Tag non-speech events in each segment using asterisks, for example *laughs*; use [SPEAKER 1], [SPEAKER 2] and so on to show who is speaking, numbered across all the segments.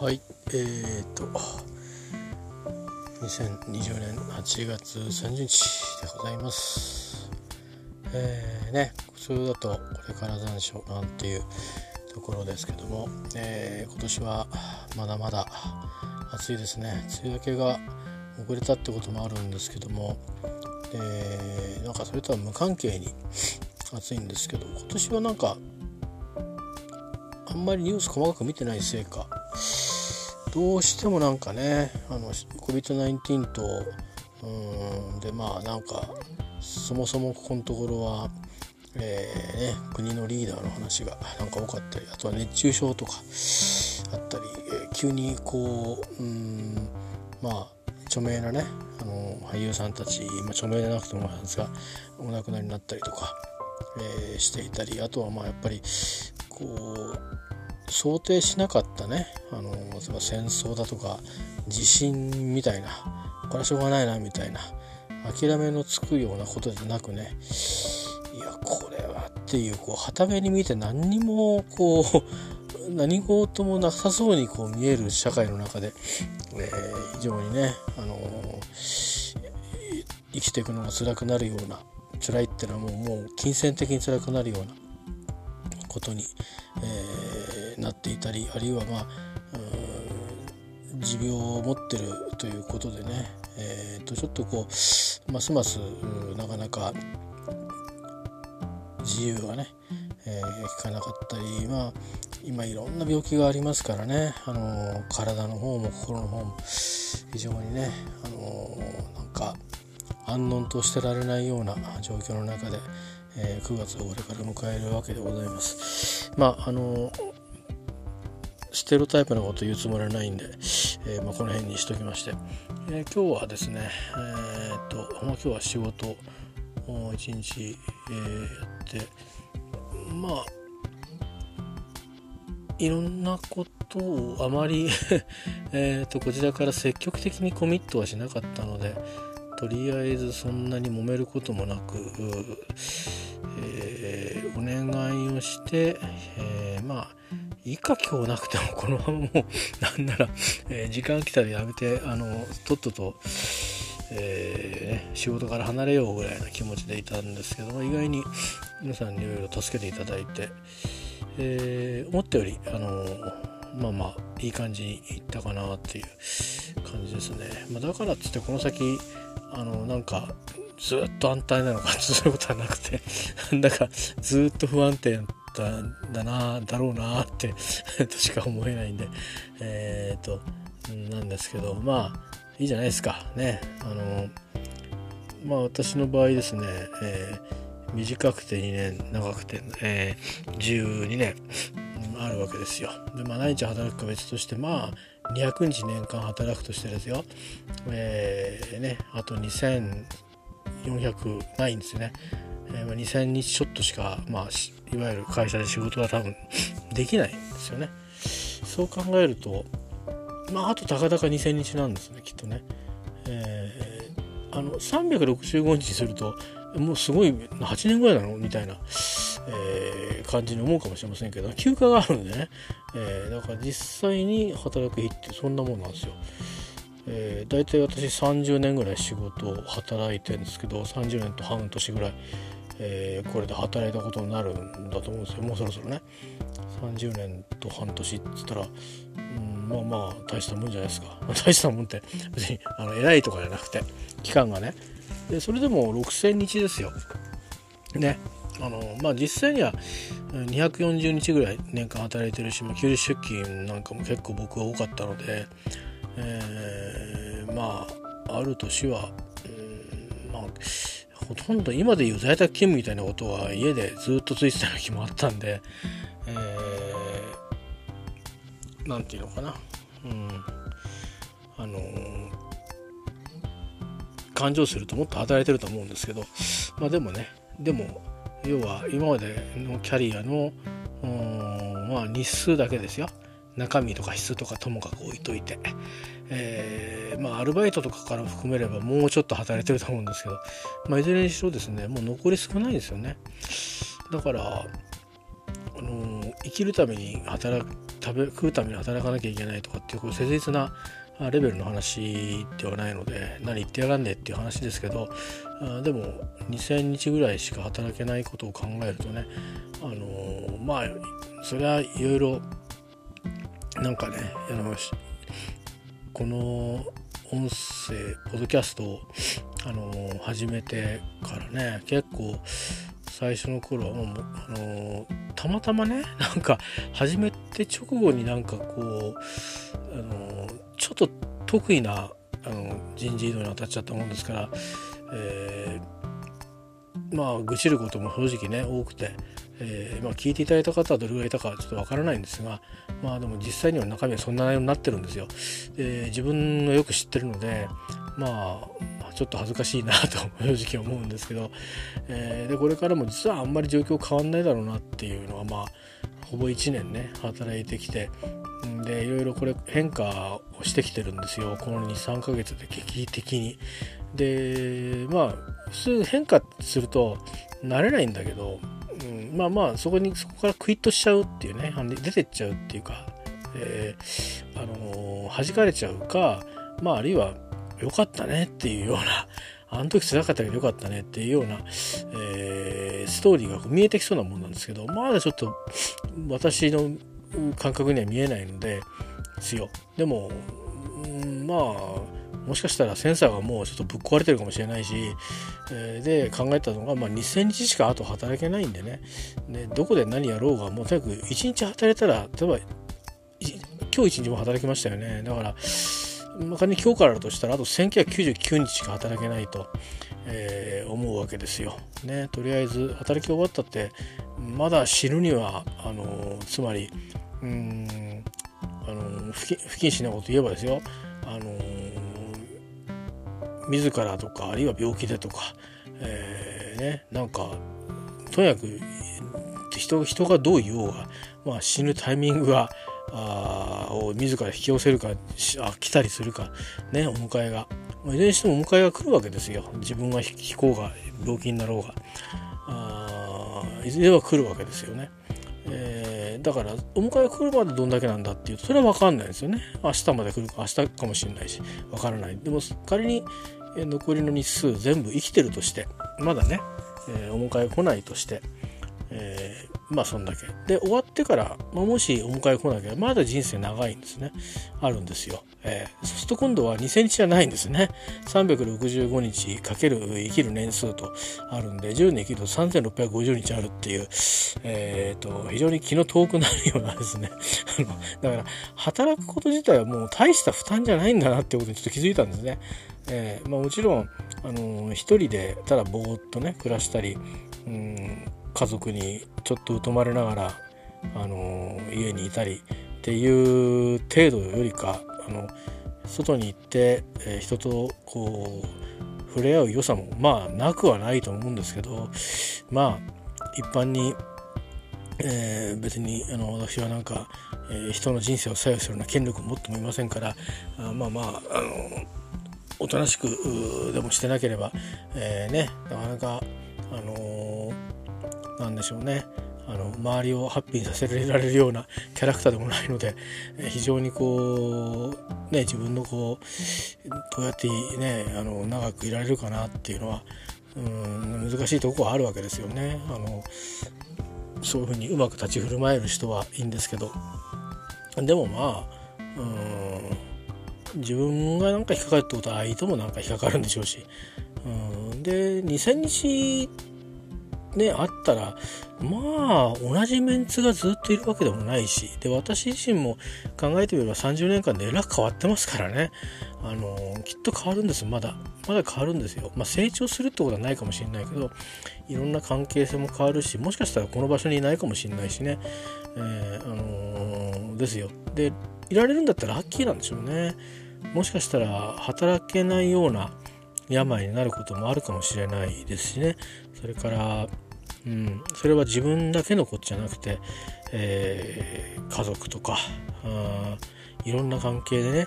[SPEAKER 1] はいえーと2020年8月30日でございます。えー、ね普通だとこれから残暑なんていうところですけども、えー、今年はまだまだ暑いですね。梅雨明けが遅れたってこともあるんですけども、えー、なんかそれとは無関係に暑いんですけど今年はなんかあんまりニュース細かく見てないせいかどうしてもなんかねあの COVID-19 とうんでまあなんかそもそもここのところは、えーね、国のリーダーの話がなんか多かったりあとは熱中症とかあったり、えー、急にこううんまあ著名なねあの俳優さんたち、まあ、著名でなくてもなんですがお亡くなりになったりとか、えー、していたりあとはまあやっぱりこう想定しなかったね。あの戦争だとか地震みたいな。これはしょうがないなみたいな。諦めのつくようなことじゃなくね。いやこれはっていうこう旗目に見て何にもこう *laughs* 何事もなさそうにこう見える社会の中で、えー、非常にね、あのー、生きていくのが辛くなるような辛いっていうのはもうもう金銭的に辛くなるようなことに、えー、なっていたりあるいはまあ持病を持ってるということでね、えー、とちょっとこうますますなかなか自由がね、えー、かなかったりまあ今いろんな病気がありますからね、あのー、体の方も心の方も非常にね、あのー、なんか安穏としてられないような状況の中で、えー、9月をこれから迎えるわけでございます。まああのステロタイプのこと言うつもりはないんで、えー、まあ、この辺にしときまして、えー、今日はですね、えー、っとまあ、今日は仕事を一日、え、やってまあいろんなことをあまり *laughs* えとこちらから積極的にコミットはしなかったのでとりあえずそんなに揉めることもなく、えー、お願いをして、えー、まあいいか今日なくてもこのままもうなんなら、えー、時間来たらやめてあのとっとと、えー、仕事から離れようぐらいな気持ちでいたんですけども意外に皆さんにいろいろ助けていただいて、えー、思ったよりあのまあまあいい感じにいったかなっていう感じですね、まあ、だからっつってこの先あのなんかずっと安泰なのかそういうことはなくてなんだかずっと不安定だだなだろうなってとしか思えないんで。えっ、となんですけどまあいいじゃないですか。ね。あのまあ私の場合ですね、えー、短くて2年長くて、えー、12年あるわけですよ。で、まあ、何日働くか別としてまあ200日年間働くとしてですよ。えー、ねあと2400ないんですよね、えー、2000日ちょっとしかまあいわゆる会社で仕事は多分できないんですよね。そう考えるとまああとたかだか2000日なんですねきっとね、えー、あの365日するともうすごい8年ぐらいなの？みたいな、えー、感じに思うかもしれませんけど休暇があるんでね、えー、だから実際に働く日ってそんなもんなんですよ。えー、大体私30年ぐらい仕事を働いてるんですけど30年と半年ぐらい、えー、これで働いたことになるんだと思うんですよ。もうそろそろね。30年と半年っつったら、うん、まあまあ大したもんじゃないですか。大したもんって別にあの偉いとかじゃなくて期間がね。でそれでも6,000日ですよ。ね。あのまあ実際には240日ぐらい年間働いてるし、まあ、休日出勤なんかも結構僕は多かったので、えー、まあある年は、うん、まあほとんど今でいう在宅勤務みたいなことは家でずっとついてた時もあったんで、えー、なんていうのかな、うん、あの感情するともっと働いてると思うんですけどまあでもねでも要は今までのキャリアのまあ日数だけですよ。中身とか質とかともかく置いといて、えー、まあアルバイトとかから含めればもうちょっと働いてると思うんですけど、まあ、いずれにしろですねもう残り少ないですよね。だから、あのー、生きるために働く食べ食うために働かなきゃいけないとかっていうこう切実なレベルの話ではないので何言ってやがんねえっていう話ですけどでも2,000日ぐらいしか働けないことを考えるとねあのー、まあそれはいろいろなんかねあのこの音声ポッドキャストを、あのー、始めてからね結構最初の頃はもう、あのー、たまたまねなんか始めて直後になんかこう、あの、ちょっと得意なあの人事異動に当たっちゃったもんですから、えー、まあ愚痴ることも正直ね多くて、えー、まあ、聞いていただいた方はどれぐらいいたかちょっとわからないんですがまあでも実際には中身はそんな内容になってるんですよ。え自分のよく知ってるのでまあちょっと恥ずかしいなと正直思うんですけど、え、でこれからも実はあんまり状況変わんないだろうなっていうのはまあほぼ1年ね働いてきてでいろいろこれ変化をしてきてるんですよこの23ヶ月で劇的に。でまあ普通変化すると慣れないんだけど、うん、まあまあそこにそこからクイッとしちゃうっていうね出てっちゃうっていうか、えー、あのー、弾かれちゃうかまああるいは良かったねっていうような *laughs* あの時辛かったけど良かったねっていうような、えー、ストーリーが見えてきそうなもんなんですけどまだちょっと私の感覚には見えないのですよでも、うん、まあもしかしたらセンサーがもうちょっとぶっ壊れてるかもしれないし、えー、で考えたのが、まあ、2000日しかあと働けないんでね。でどこで何やろうがもうとにかく1日働いたら例えば今日1日も働きましたよね。だからまあ、仮に今日からだとしたらあと1999日しか働けないと、えー、思うわけですよ。ね、とりあえず働き終わったってまだ死ぬにはあのつまりうんあの不謹慎なこと言えばですよ。あの自らとかあるいは病気でとか、えー、ね、なんかとにかく人人がどう言おうが、まあ、死ぬタイミングがあを自ら引き寄せるかあ来たりするかねお迎えが。まいずれにしてもお迎えが来るわけですよ。自分が引こうが病気になろうが。あいずれは来るわけですよね、えー、だからお迎えが来るまでどんだけなんだっていうとそれは分かんないですよね。明日まで来るか明日かもしれないし分からない。でも仮に残りの日数全部生きてるとしてまだね、えー、お迎え来ないとして、えーまあそんだけ。で、終わってから、まあ、もしお迎え来なきゃ、まだ人生長いんですね。あるんですよ。えー、そうすると今度は2000日じゃないんですね。365日かける生きる年数とあるんで、10年生きると3650日あるっていう、えっ、ー、と、非常に気の遠くなるようなですね。*laughs* だから、働くこと自体はもう大した負担じゃないんだなってことにちょっと気づいたんですね。えー、まあ、もちろん、あのー、一人でただぼーっとね、暮らしたり、うん家族にちょっと疎まれながら、あの家にいたりっていう程度よりかあの外に行って、えー、人とこう触れ合う良さもまあなくはないと思うんですけどまあ一般に、えー、別にあの私はなんか、えー、人の人生を左右するような権力を持ってもいませんからあまあまああのおとなしくでもしてなければ、えー、ねなかなかあのなんでしょうね。あの周りをハッピーにさせられるようなキャラクターでもないので非常にこうね自分のこうどうやってねあの長くいられるかなっていうのはうん難しいとこはあるわけですよね。あのそういうふうにうまく立ち振る舞える人はいいんですけど。でもまあうん自分が何か引っかかるってことは相手も何か引っかかるんでしょうし。うんで2000日ね、あったら、まあ、同じメンツがずっといるわけでもないし、で、私自身も考えてみれば30年間でえらく変わってますからね。あのきっと変わるんです、まだ。まだ変わるんですよ。まあ、成長するってことはないかもしれないけど、いろんな関係性も変わるし、もしかしたらこの場所にいないかもしれないしね。えー、あのー、ですよ。で、いられるんだったらラッキーなんでしょうね。もしかしたら働けないような病になることもあるかもしれないですしね。それから、うん、それは自分だけのことじゃなくて、えー、家族とかあいろんな関係でね、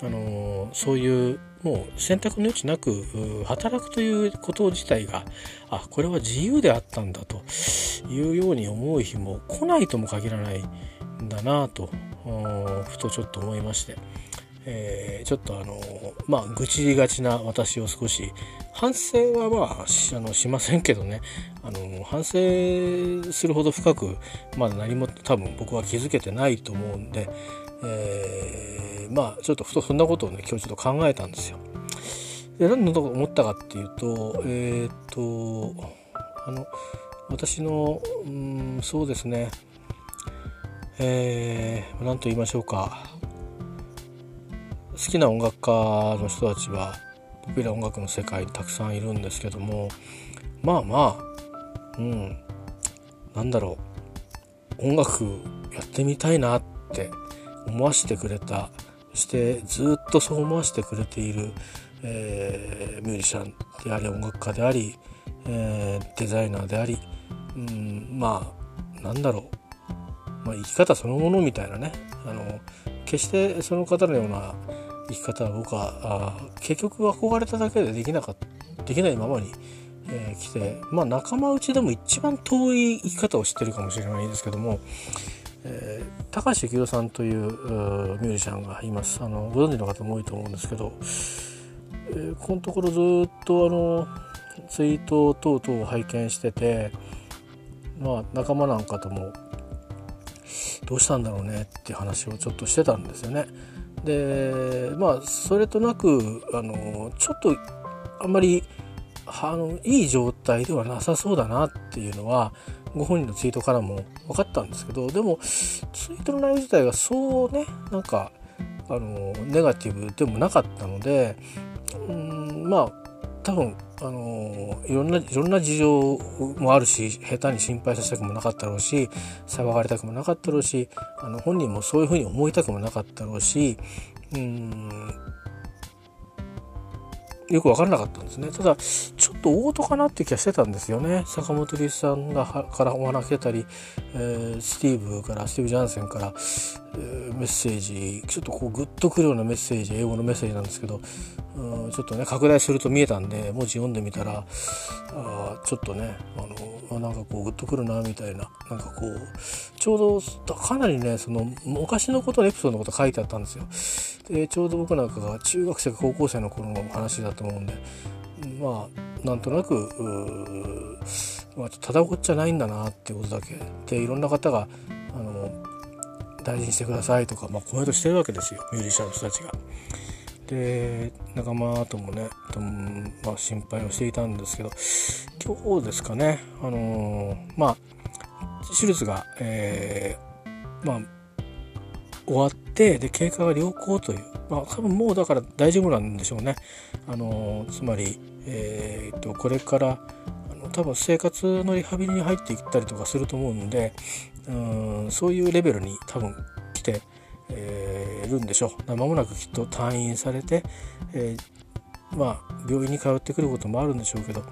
[SPEAKER 1] あのー、そういうもう選択の余地なく働くということ自体があこれは自由であったんだというように思う日も来ないとも限らないんだなとふとちょっと思いまして、えー、ちょっとあのまあ愚痴りがちな私を少し反省はまあしあのしませんけどね。あの反省するほど深くまだ何も多分僕は気づけてないと思うんで、えー、まあちょっとふとそんなことをね今日ちょっと考えたんですよ。で何のとこ思ったかっていうとえっ、とあの私のうんそうですね。えー、何と言いましょうか。好きな音楽家の人たちはポピュラー音楽の世界にたくさんいるんですけどもまあまあうんなんだろう音楽やってみたいなって思わせてくれたそしてずっとそう思わせてくれている、えー、ミュージシャンであり音楽家であり、えー、デザイナーであり、うん、まあなんだろう、まあ、生き方そのものみたいなねあの決してその方のような生き方は僕は結局憧れただけでできなかできないままに、えー、来てまあ仲間内でも一番遠い生き方を知ってるかもしれないですけども、えー、高橋幸宏さんというミュージシャンがいますあのご存知の方も多いと思うんですけど、えー、このところずっとあのツイート等々を拝見しててまあ仲間なんかともどうしたんだろうねって話をちょっとしてたんですよね。でまあそれとなくあのちょっとあんまりあのいい状態ではなさそうだなっていうのはご本人のツイートからも分かったんですけどでもツイートの内容自体がそうねなんかあのネガティブでもなかったのでうんまあ多分あのいろんないろんな事情もあるし下手に心配させたくもなかったろうし騒がれたくもなかったろうしあの本人もそういうふうに思いたくもなかったろうしうんよく分からなかったんですねただちょっと大事かなって気がしてたんですよね坂本龍一さんがからお話したり、えー、スティーブからスティーブ・ジャンセンから、えー、メッセージちょっとこうグッとくるようなメッセージ英語のメッセージなんですけどうんちょっとね拡大すると見えたんで文字読んでみたらあちょっとねあのなんかこうグッとくるなみたいななんかこうちょうどかなりねその昔のことエピソードのこと書いてあったんですよ。でちょうど僕なんかが中学生か高校生の頃の話だと思うんでまあなんとなくまあ、ただごっちゃないんだなっていうことだけでいろんな方があの大事にしてくださいとか、まあ、コメントしてるわけですよミュージシャンの人たちが。で仲間ともねとも、まあ、心配をしていたんですけど今日ですかねあのー、まあ手術が、えー、まあ終わってで経過が良好というまあ多分もうだから大丈夫なんでしょうね。あの、つまりえー、っとこれからあの多分生活のリハビリに入っていったりとかすると思うんでうんそういうレベルに多分来てえー、るんでしょう。間もなくきっと退院されて、えー、まあ病院に通ってくることもあるんでしょうけど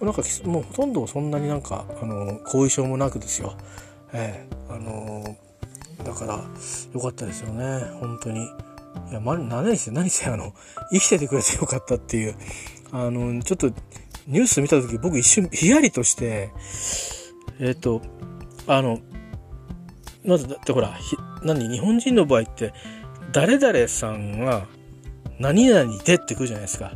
[SPEAKER 1] なんかもうほとんどそんなになんかあの後遺症もなくですよ、えー、あのだから良かったですよね。本当に。いや、ま、何せ何せあの生きててくれてよかったっていう。あのちょっとニュース見た時僕一瞬ヒヤリとしてえっ、ー、とあのまずだってほら何日本人の場合って誰々さんが何々でってくるじゃないですか。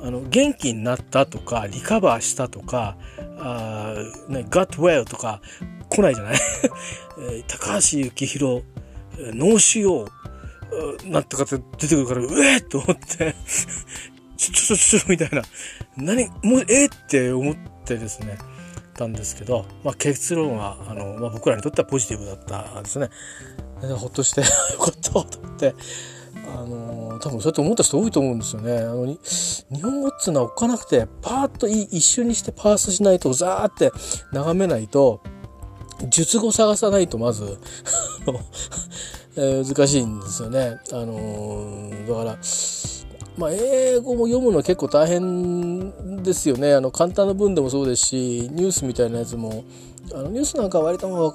[SPEAKER 1] あの元気になったとかリカバーしたとかあ、ね、got well とか来ないじゃない？高橋幸宏脳腫瘍なんとかって出てくるからうえっと思って *laughs* ちょちょちょちょみたいな何もうえって思ってですねたんですけど、まあ、結論はあの、まあ、僕らにとってはポジティブだったですね。ほっとして *laughs* よかったと思って。あの多分そうやって思った人多いと思うんですよね。あの日本語っつうのは置かなくてパーッと一瞬にしてパースしないとザーって眺めないと術語探さないとまず *laughs* 難しいんですよね。あのだからまあ、英語も読むの結構大変ですよね。あの、簡単な文でもそうですし、ニュースみたいなやつも、あのニュースなんかは割とも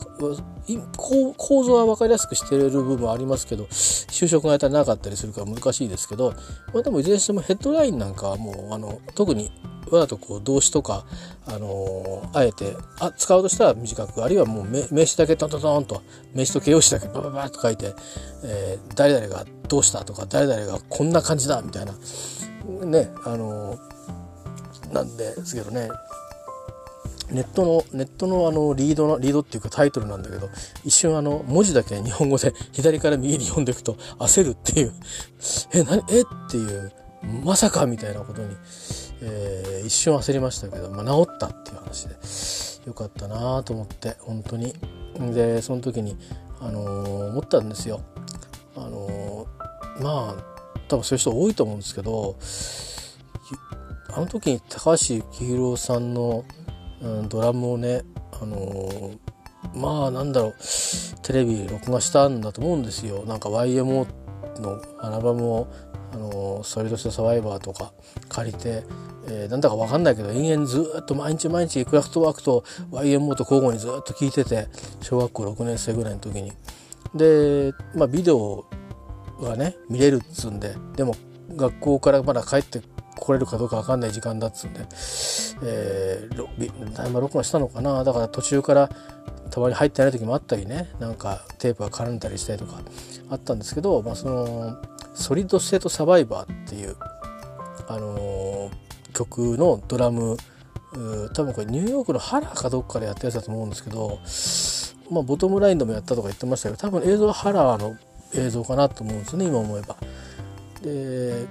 [SPEAKER 1] 構造は分かりやすくしてる部分はありますけど就職がやったらなかったりするから難しいですけど、まあ、でもいずれにしてもヘッドラインなんかはもうあの特にわざとこう動詞とか、あの、あえてあ使うとしたら短くあるいはもう名詞だけトントントンと名詞と形容詞だけバババッと書いて、えー、誰々がどうしたとか誰々がこんな感じだみたいなねあの、なんですけどね。ネットのネットのあのリードのリードっていうかタイトルなんだけど一瞬あの文字だけ日本語で左から右に読んでいくと焦るっていう。*laughs* え何え？っていうまさかみたいなことに、えー、一瞬焦りましたけど、まあ、治ったっていう話でよかったなと思って本当に。でその時に、あのー、思ったんですよ。あのー、まあ多分そういう人多いと思うんですけどあの時に高橋幸宏さんのうん、ドラムをね、あのー、まあなんだろうテレビ録画したんだと思うんですよなんか YMO のアルバムを、あのー、ソリドストサバイバーとか借りて、えー、なんだか分かんないけど延々ずっと毎日毎日クラフトワークと YMO と交互にずっと聴いてて小学校6年生ぐらいの時に。で、まあ、ビデオがね見れるっつうんででも学校からまだ帰って来れるかどうか分かんない時間だっつうんで、えー、タイマー録画したのかな？だから途中からたまに入ってない時もあったりねなんかテープが絡んだりしたりとかあったんですけど、まあ、そのソリッドステートサバイバーっていう、あのー、曲のドラム多分これニューヨークのハラーかどっかでやったやつだと思うんですけど、まあ、ボトムラインでもやったとか言ってましたけど多分映像はハラーの映像かなと思うんですね今思えば。で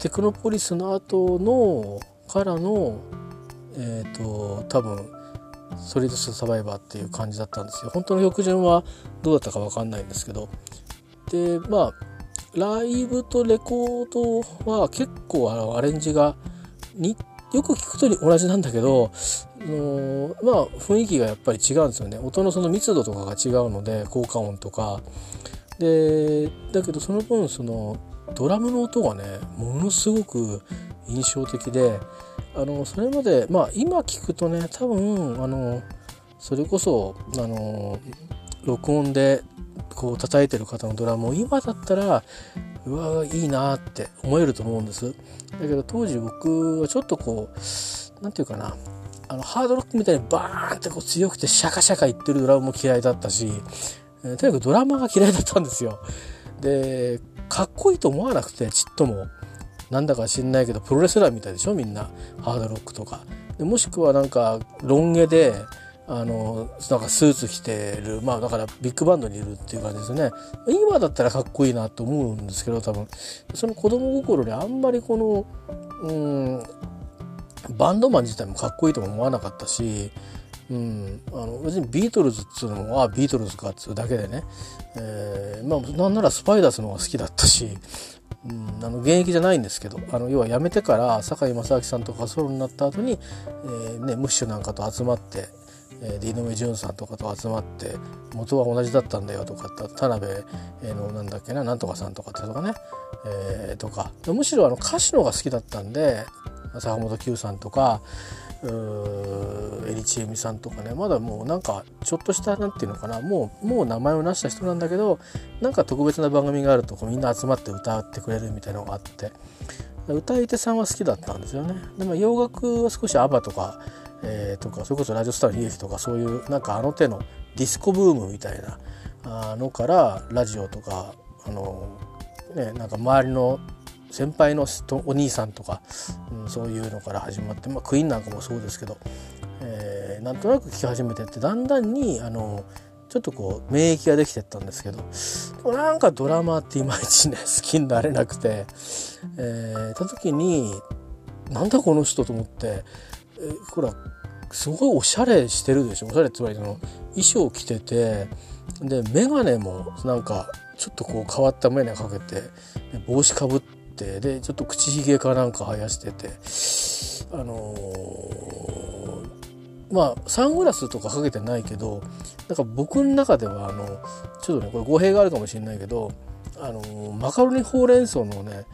[SPEAKER 1] テクノポリスの後のからのえっ、ー、と多分ソリッドスサバイバーっていう感じだったんですよ。本当の曲順はどうだったか分かんないんですけど。でまあライブとレコードは結構あのアレンジがによく聞くと同じなんだけどのまあ雰囲気がやっぱり違うんですよね。音のその密度とかが違うので効果音とか。でだけどその分そのドラムの音がねものすごく印象的であのそれまでまあ今聞くとね多分あのそれこそあの録音でこう叩いてる方のドラムを今だったらうわいいなって思えると思うんです。だけど当時僕はちょっとこう何て言うかなあのハードロックみたいにバーンってこう強くてシャカシャカいってるドラムも嫌いだったし、えー、とにかくドラマが嫌いだったんですよ。でかっこいいと思わなくてちっとも。なんだか知んないけどプロレスラーみたいでしょ？みんな。ハードロックとか。でもしくはなんかロン毛であのなんかスーツ着てる。まあだからビッグバンドにいるっていう感じですね。今だったらかっこいいなと思うんですけど多分。その子供心にあんまりこのうんバンドマン自体もかっこいいとも思わなかったしうん、あの別にビートルズっつうのもああビートルズかっつうだけでね、えー、まあなんならスパイダースの方が好きだったし、うん、あの現役じゃないんですけどあの要は辞めてから堺正明さんとかソロになった後に、えーね、ムッシュなんかと集まって、えー、井上順さんとかと集まって元は同じだったんだよとか田辺のなんだっけななんとかさんとかってとかね、えー、とか。むしろあの歌手の方が好きだったんで坂本九さんとかエリチエミさんとかね。まだもうなんかちょっとした何て言うのかな。もうもう名前を成した人なんだけどなんか特別な番組があるとこみんな集まって歌ってくれるみたいなのがあって。歌い手さんは好きだったんですよね。でも洋楽は少しアバとか、えー、とかそれこそラジオスターの悲劇とかそういうなんかあの手のディスコブームみたいなのからラジオとかあのねなんか周りの先輩のお兄さんとか、うん、そういうのから始まって、まあ、クイーンなんかもそうですけど、えー、なんとなく聴き始めてってだんだんにあのちょっとこう免疫ができてったんですけどなんかドラマっていまいちね *laughs* 好きになれなくて、えー、た時になんだこの人と思って、えー、ほらすごいおしゃれしてるでしょ？おしゃれつまりその？衣装着ててで眼鏡もなんかちょっとこう変わった眼鏡かけて帽子かぶっててでちょっと口ひげかなんか生やしててあのー、まあサングラスとかかけてないけどなんか僕の中ではあのちょっとねこれ語弊があるかもしれないけどあのマカロニほうれん草のね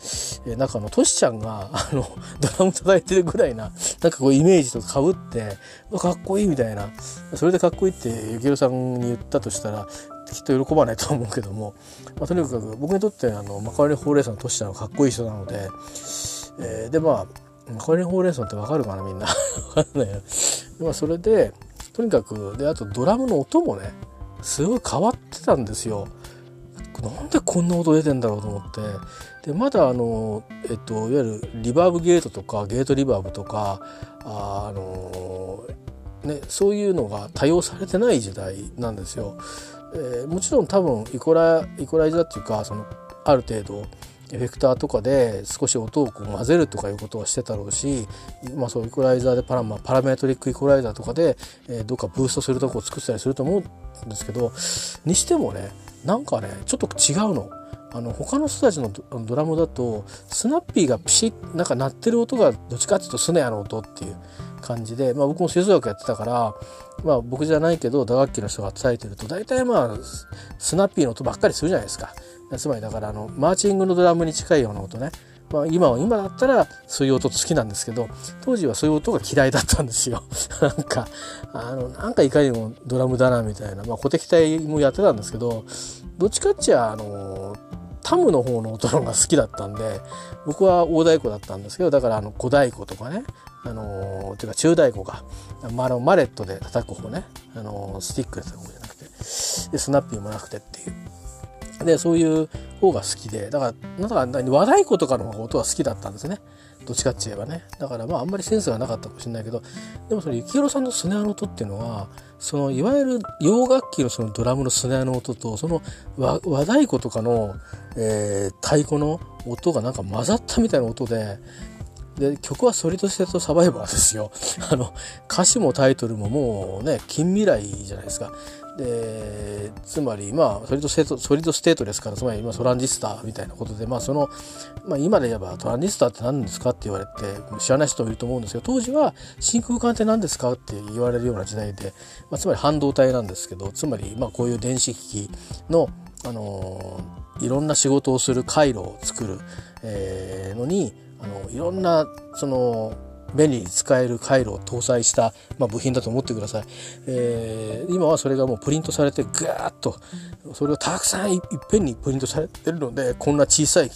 [SPEAKER 1] 中のトシちゃんがあのドラム叩いてるぐらいななんかこうイメージとかぶってかっこいいみたいな。それでかっこいいってゆきろさんに言ったとしたらきっと喜ばないと思うけども、まあ、とにかく僕にとってあのマカロニほうれん草のトシちゃんはかっこいい人なので、えー、でまあマカロニほうれん草ってわかるかなみんな *laughs* わかんないよ。まあそれでとにかくであとドラムの音もねすごい変わってたんですよ。なんでこんな音出てんだろうと思ってでまだあの、えっと、いわゆるリバーブゲートとかゲートリバーブとかあ、あのね、そういうのが多用されてない時代なんですよ。えー、もちろん多分イコライコライザーっていうかそのある程度エフェクターとかで少し音をこう混ぜるとかいうことはしてたろうし、まあ、そうイコライザーでパラ,、まあ、パラメトリックイコライザーとかで、えー、どっかブーストするとこを作ったりすると思うんですけどにしてもねなんかねちょっと違うの。あの他の人たちのドラムだとスナッピーがピシッなんか鳴ってる音がどっちかっていうとスネアの音っていう感じで、まあ、僕も吹奏楽やってたから、まあ、僕じゃないけど打楽器の人が伝えてると大体まあスナッピーの音ばっかりするじゃないですか。つまりだからあのマーチングのドラムに近いような音ね。まあ、今は今だったらそういう音好きなんですけど当時はそういう音が嫌いだったんですよ *laughs* なんかあのなんかいかにもドラムだなみたいな、まあ、鼓笛隊もやってたんですけどどっちかっちゃあのタムの方の音の方が好きだったんで僕は大太鼓だったんですけどだからあの小太鼓とかねあのー、ていうか中太鼓が、まあ、のマレットで叩く方ね、あのー、スティックで叩く方じゃなくて。でスナッピーもなくてっていう。でそういう方が好きで。だからなんか和太鼓とかの音は好きだったんですね。どっちかって言えばね。だからまああんまりセンスがなかったかもしれないけど。でもその幸宏さんのスネアの音っていうのはそのいわゆる洋楽器のそのドラムのスネアの音とその和和太鼓とかの、えー、太鼓の音がなんか混ざったみたいな音でで曲は「ソリッド・ステート・サバイバー」ですよ。*laughs* あの歌詞もタイトルももうね近未来じゃないですか。でつまりまあソリッドステートソリッドステートですからつまり今トランジスターみたいなことでまあその、まあ、今で言えばトランジスターって何ですかって言われて知らない人もいると思うんですけど当時は真空管って何ですかって言われるような時代で、まあ、つまり半導体なんですけどつまりまあこういう電子機器のあのいろんな仕事をする回路を作る、えー、のにあのいろんなその便利に使える回路を搭載した、まあ、部品だと思ってください、えー、今はそれがもうプリントされてガーッとそれをたくさんいっぺんにプリントされてるのでこんな小さい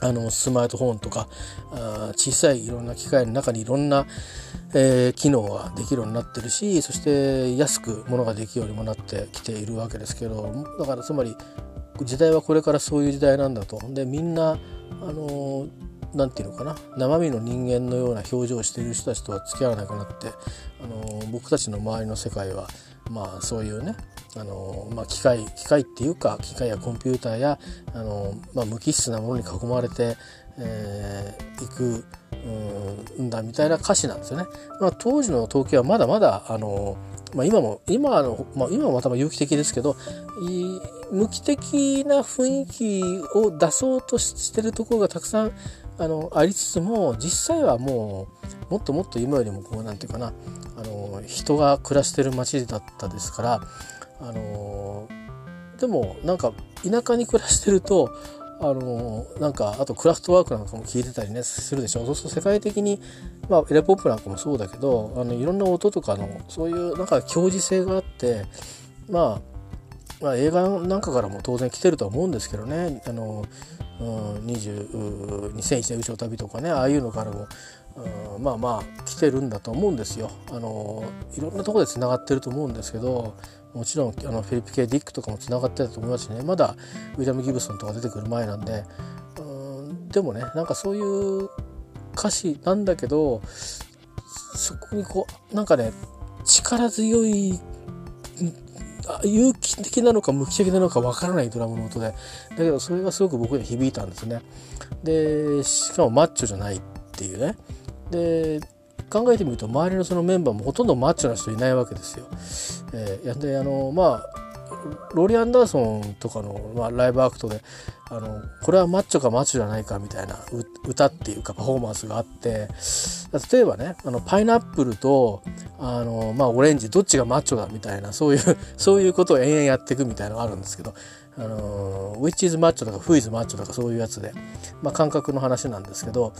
[SPEAKER 1] あのスマートフォンとかあ小さいいろんな機械の中にいろんな、えー、機能ができるようになってるしそして安くものができるようにもなってきているわけですけどだからつまり時代はこれからそういう時代なんだと。でみんなあの何て言うのかな？生身の人間のような表情をしている人たちとは付き合わなくなってあの僕たちの周りの世界はまあそういうねあの、まあ、機械機械っていうか機械やコンピューターやあの、まあ、無機質なものに囲まれて、えー、いくんだみたいな歌詞なんですよね。まあ、当時の統計はまだまだあのまあ、今も今の、まあ、今はまた有機的ですけど無機的な雰囲気を出そうとしてるところがたくさんあのありつつも実際はもうもっともっと今よりもこうなんていうかなあの人が暮らしてる街だったですからあのでもなんか田舎に暮らしてるとあのなんかあとクラフトワークなんかも聞いてたりねするでしょ。そうすると世界的に、まあ、エレポップなんかもそうだけどあのいろんな音とかのそういうなんか強磁性があってまあまあ、映画なんかからも当然来てるとは思うんですけどね。あのうん2001年宇宙旅とかねああいうのからもまあまあ来てるんだと思うんですよ。あのいろんなとこでつながってると思うんですけどもちろんあのフィリップ・ケ・ディックとかもつながってたと思いますしねまだウィリアム・ギブソンとか出てくる前なんでうんでもねなんかそういう歌詞なんだけどそこにこうなんかね力強い有機的なのか無機的なのかわからないドラムの音で。だけどそれがすごく僕に響いたんですね。でしかもマッチョじゃないっていうね。で考えてみると周りのそのメンバーもほとんどマッチョな人いないわけですよ。えー、であのまあローリー・アンダーソンとかの、まあ、ライブアクトであのこれはマッチョかマッチョじゃないかみたいな歌っていうかパフォーマンスがあって例えばねあのパイナップルとあの、まあ、オレンジどっちがマッチョだみたいなそういう *laughs* そういうことを延々やっていくみたいなのがあるんですけどあのウィッチーズマッチョとかフーイズマッチョとかそういうやつで、まあ、感覚の話なんですけど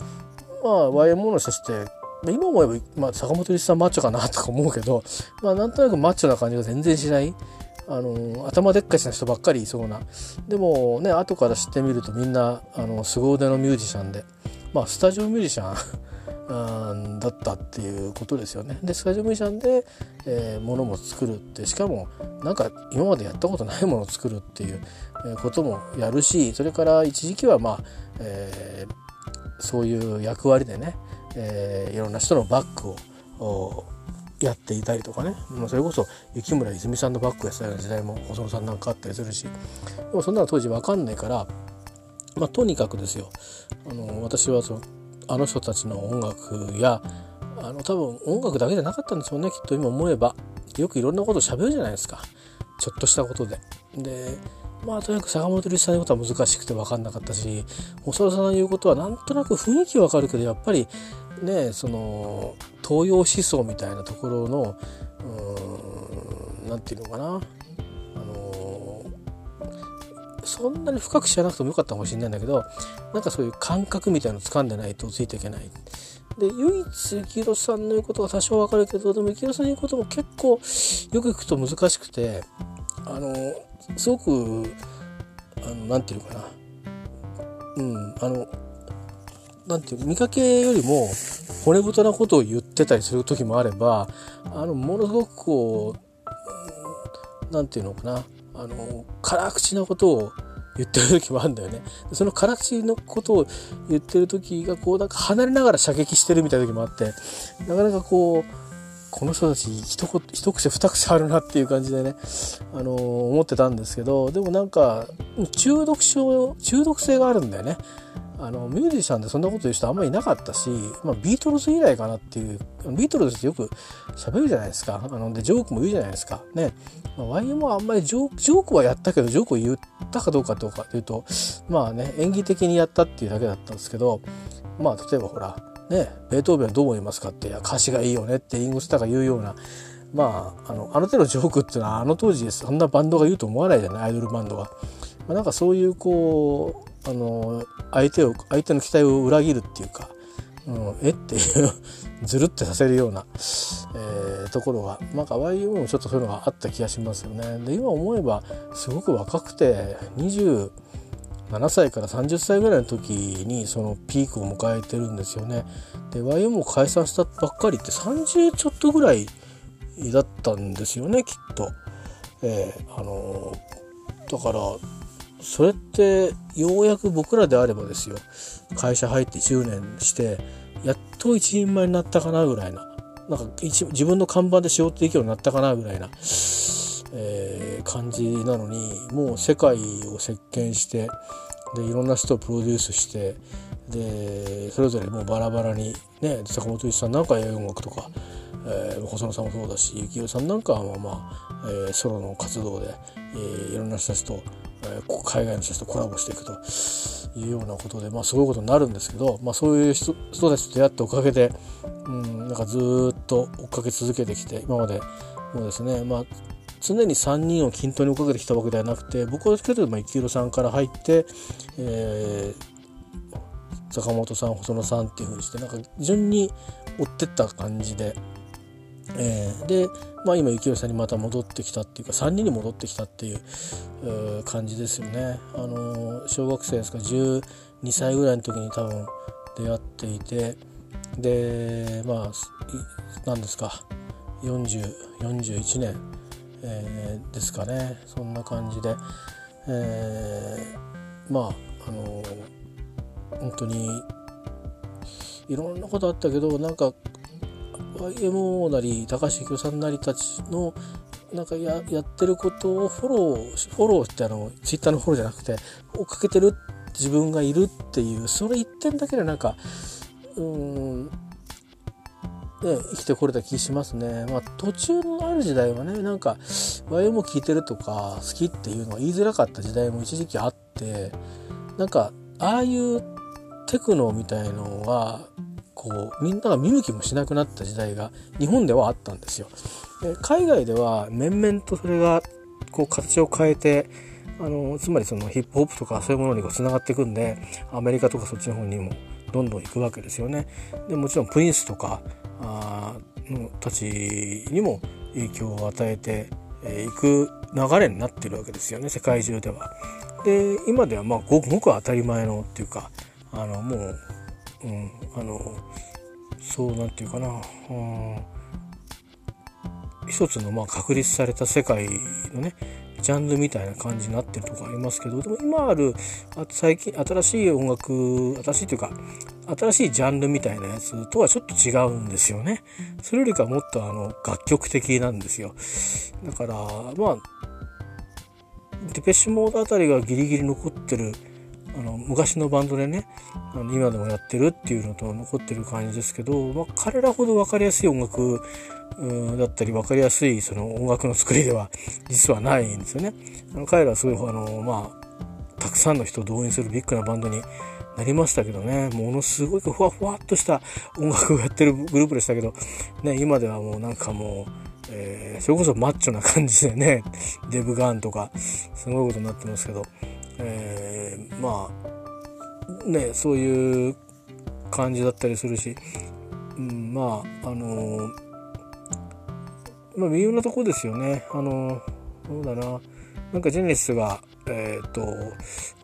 [SPEAKER 1] まあ YMO の人たちって今思えば、まあ、坂本龍一さんマッチョかなとか思うけど、まあ、なんとなくマッチョな感じが全然しない。あの頭でっかちな人ばっかりいそうなでもね後から知ってみるとみんなあの凄腕のミュージシャンでまあスタジオミュージシャン *laughs* だったっていうことですよね。でスタジオミュージシャンで、えー、ものも作るってしかもなんか今までやったことないものを作るっていうこともやるしそれから一時期はまあ、えー、そういう役割でね、えー、いろんな人のバックをやっていたりとかね、まあ、それこそ雪村泉さんのバックやってたような時代も細野さんなんかあったりするし。でもそんなの当時分かんないからまあとにかくですよ。あの私はそのあの人たちの音楽やあの多分音楽だけじゃなかったんですよねきっと今思えば。よくいろんなこと喋るじゃないですか。ちょっとしたことで。でまあとにかく坂本龍一さんのことは難しくて分かんなかったし細野さんの言うことはなんとなく雰囲気わかるけどやっぱりねその東洋思想みたいなところの何て言うのかなあのそんなに深く知らなくてもよかったかもしれないんだけどなんかそういう感覚みたいのを掴んでないとついていけない。で唯一幸宏さんの言うことが多少わかるけどでも幸宏さんの言うことも結構よく聞くと難しくてあのすごくあのなんていうのかなうんあのなんていう見かけよりも骨太なことを言ってたりする時もあればあのものすごくこうなんていうのかなあの辛口なことを言ってる時もあるんだよね。その辛口のことを言ってる時がこうなんか離れながら射撃してるみたいな時もあってなかなかこうこの人たち一言一口二口あるなっていう感じでね、あのー、思ってたんですけどでもなんか中毒症中毒性があるんだよね。あのミュージシャンでそんなこと言う人あんまりいなかったし、まあ、ビートルズ以来かなっていうビートルズってよく喋るじゃないですか。あのでジョークも言うじゃないですか。ね、まあ、YM はあんまりジョークはやったけどジョークを言ったかどうかどうかというとまあね演技的にやったっていうだけだったんですけどまあ例えばほらねベートーベンどう思いますかっていや歌詞がいいよねってイングスターが言うようなまああのあの手のジョークっていうのはあの当時そんなバンドが言うと思わないじゃないアイドルバンドが。まあ、なんかそういうこうあの相手を相手の期待を裏切るっていうか、うん、え？*laughs* っていうずるってさせるような、えー、ところがなんか YM もちょっとそういうのがあった気がしますよね。で今思えばすごく若くて27歳から30歳ぐらいの時にそのピークを迎えてるんですよね。で YM も解散したばっかりって30ちょっとぐらいだったんですよねきっと。えー、あのだからそれってようやく僕らであればですよ会社入って10年してやっと一人前になったかなぐらいな。なんか自分の看板で仕事できるようになったかなぐらいな、えー、感じなのにもう世界を席巻してでいろんな人をプロデュースしてでそれぞれもうバラバラにね坂本龍一さんなんか映画音楽とか、えー、細野さんもそうだし幸宏さんなんかはまあ、えー、ソロの活動で、えー、いろんな人たちとえ、海外の人とコラボしていくというようなことで、まあ、すごいことになるんですけど、まあ、そういう人たちと出会ったおかげで、うん、なんかずっと追っかけ続けてきて今までもうですね、まあ、常に3人を均等に追っかけてきたわけではなくて僕はどっちかというと幸宏さんから入って、えー、坂本さん細野さんっていうふうにしてなんか順に追ってった感じで。えー、で、まあ、今幸宏さんにまた戻ってきたっていうか3人に戻ってきたっていう感じですよね。あの小学生ですか12歳ぐらいの時に多分出会っていてでまあ何ですか4041年、えー、ですかねそんな感じで、えー、まああの本当にいろんなことあったけどなんか YMO なり高橋幸さんなりたちのなんかややってることをフォローフォローってあのツイッターのフォローじゃなくて追っかけてる自分がいるっていうそれ一点だけでなんかうんね生きてこれた気しますね。まあ途中のある時代はねなんか YMO 聞いてるとか好きっていうのは言いづらかった時代も一時期あってなんかああいうテクノみたいのはこうみんなが見向きもしなくなった時代が日本ではあったんですよ。で海外では面々とそれがこう形を変えてあのつまりそのヒップホップとかそういうものにつながっていくんでアメリカとかそっちの方にもどんどん行くわけですよね。でもちろんプリンスとかあのたちにも影響を与えていく流れになってるわけですよね世界中では。で今ではまあごくごく当たり前のっていうかあのもう、うん、あのそうなんていうかな、うん、一つのまあ確立された世界のねジャンルみたいな感じになってるとこありますけどでも今あるあ最近新しい音楽新しいというか新しいジャンルみたいなやつとはちょっと違うんですよね。それよりかもっとあの楽曲的なんですよ。だからまあデペッシュモードあたりがギリギリ残ってるあの昔のバンドでねあの今でもやってるっていうのと残ってる感じですけど、まあ、彼らほど分かりやすい音楽だったり分かりやすいその音楽の作りでは実はないんですよね。あの彼らはすごいあの、まあ、たくさんの人を動員するビッグなバンドになりましたけどねものすごいふわふわっとした音楽をやってるグループでしたけど、ね、今ではもうなんかもう、えー、それこそマッチョな感じでねデブガーンとかすごいことになってますけど、えー、まあねそういう感じだったりするし、うん、まああのまあ、微妙なとこですよね。あの、そうだな。なんかジェネシスが、えっ、ー、と、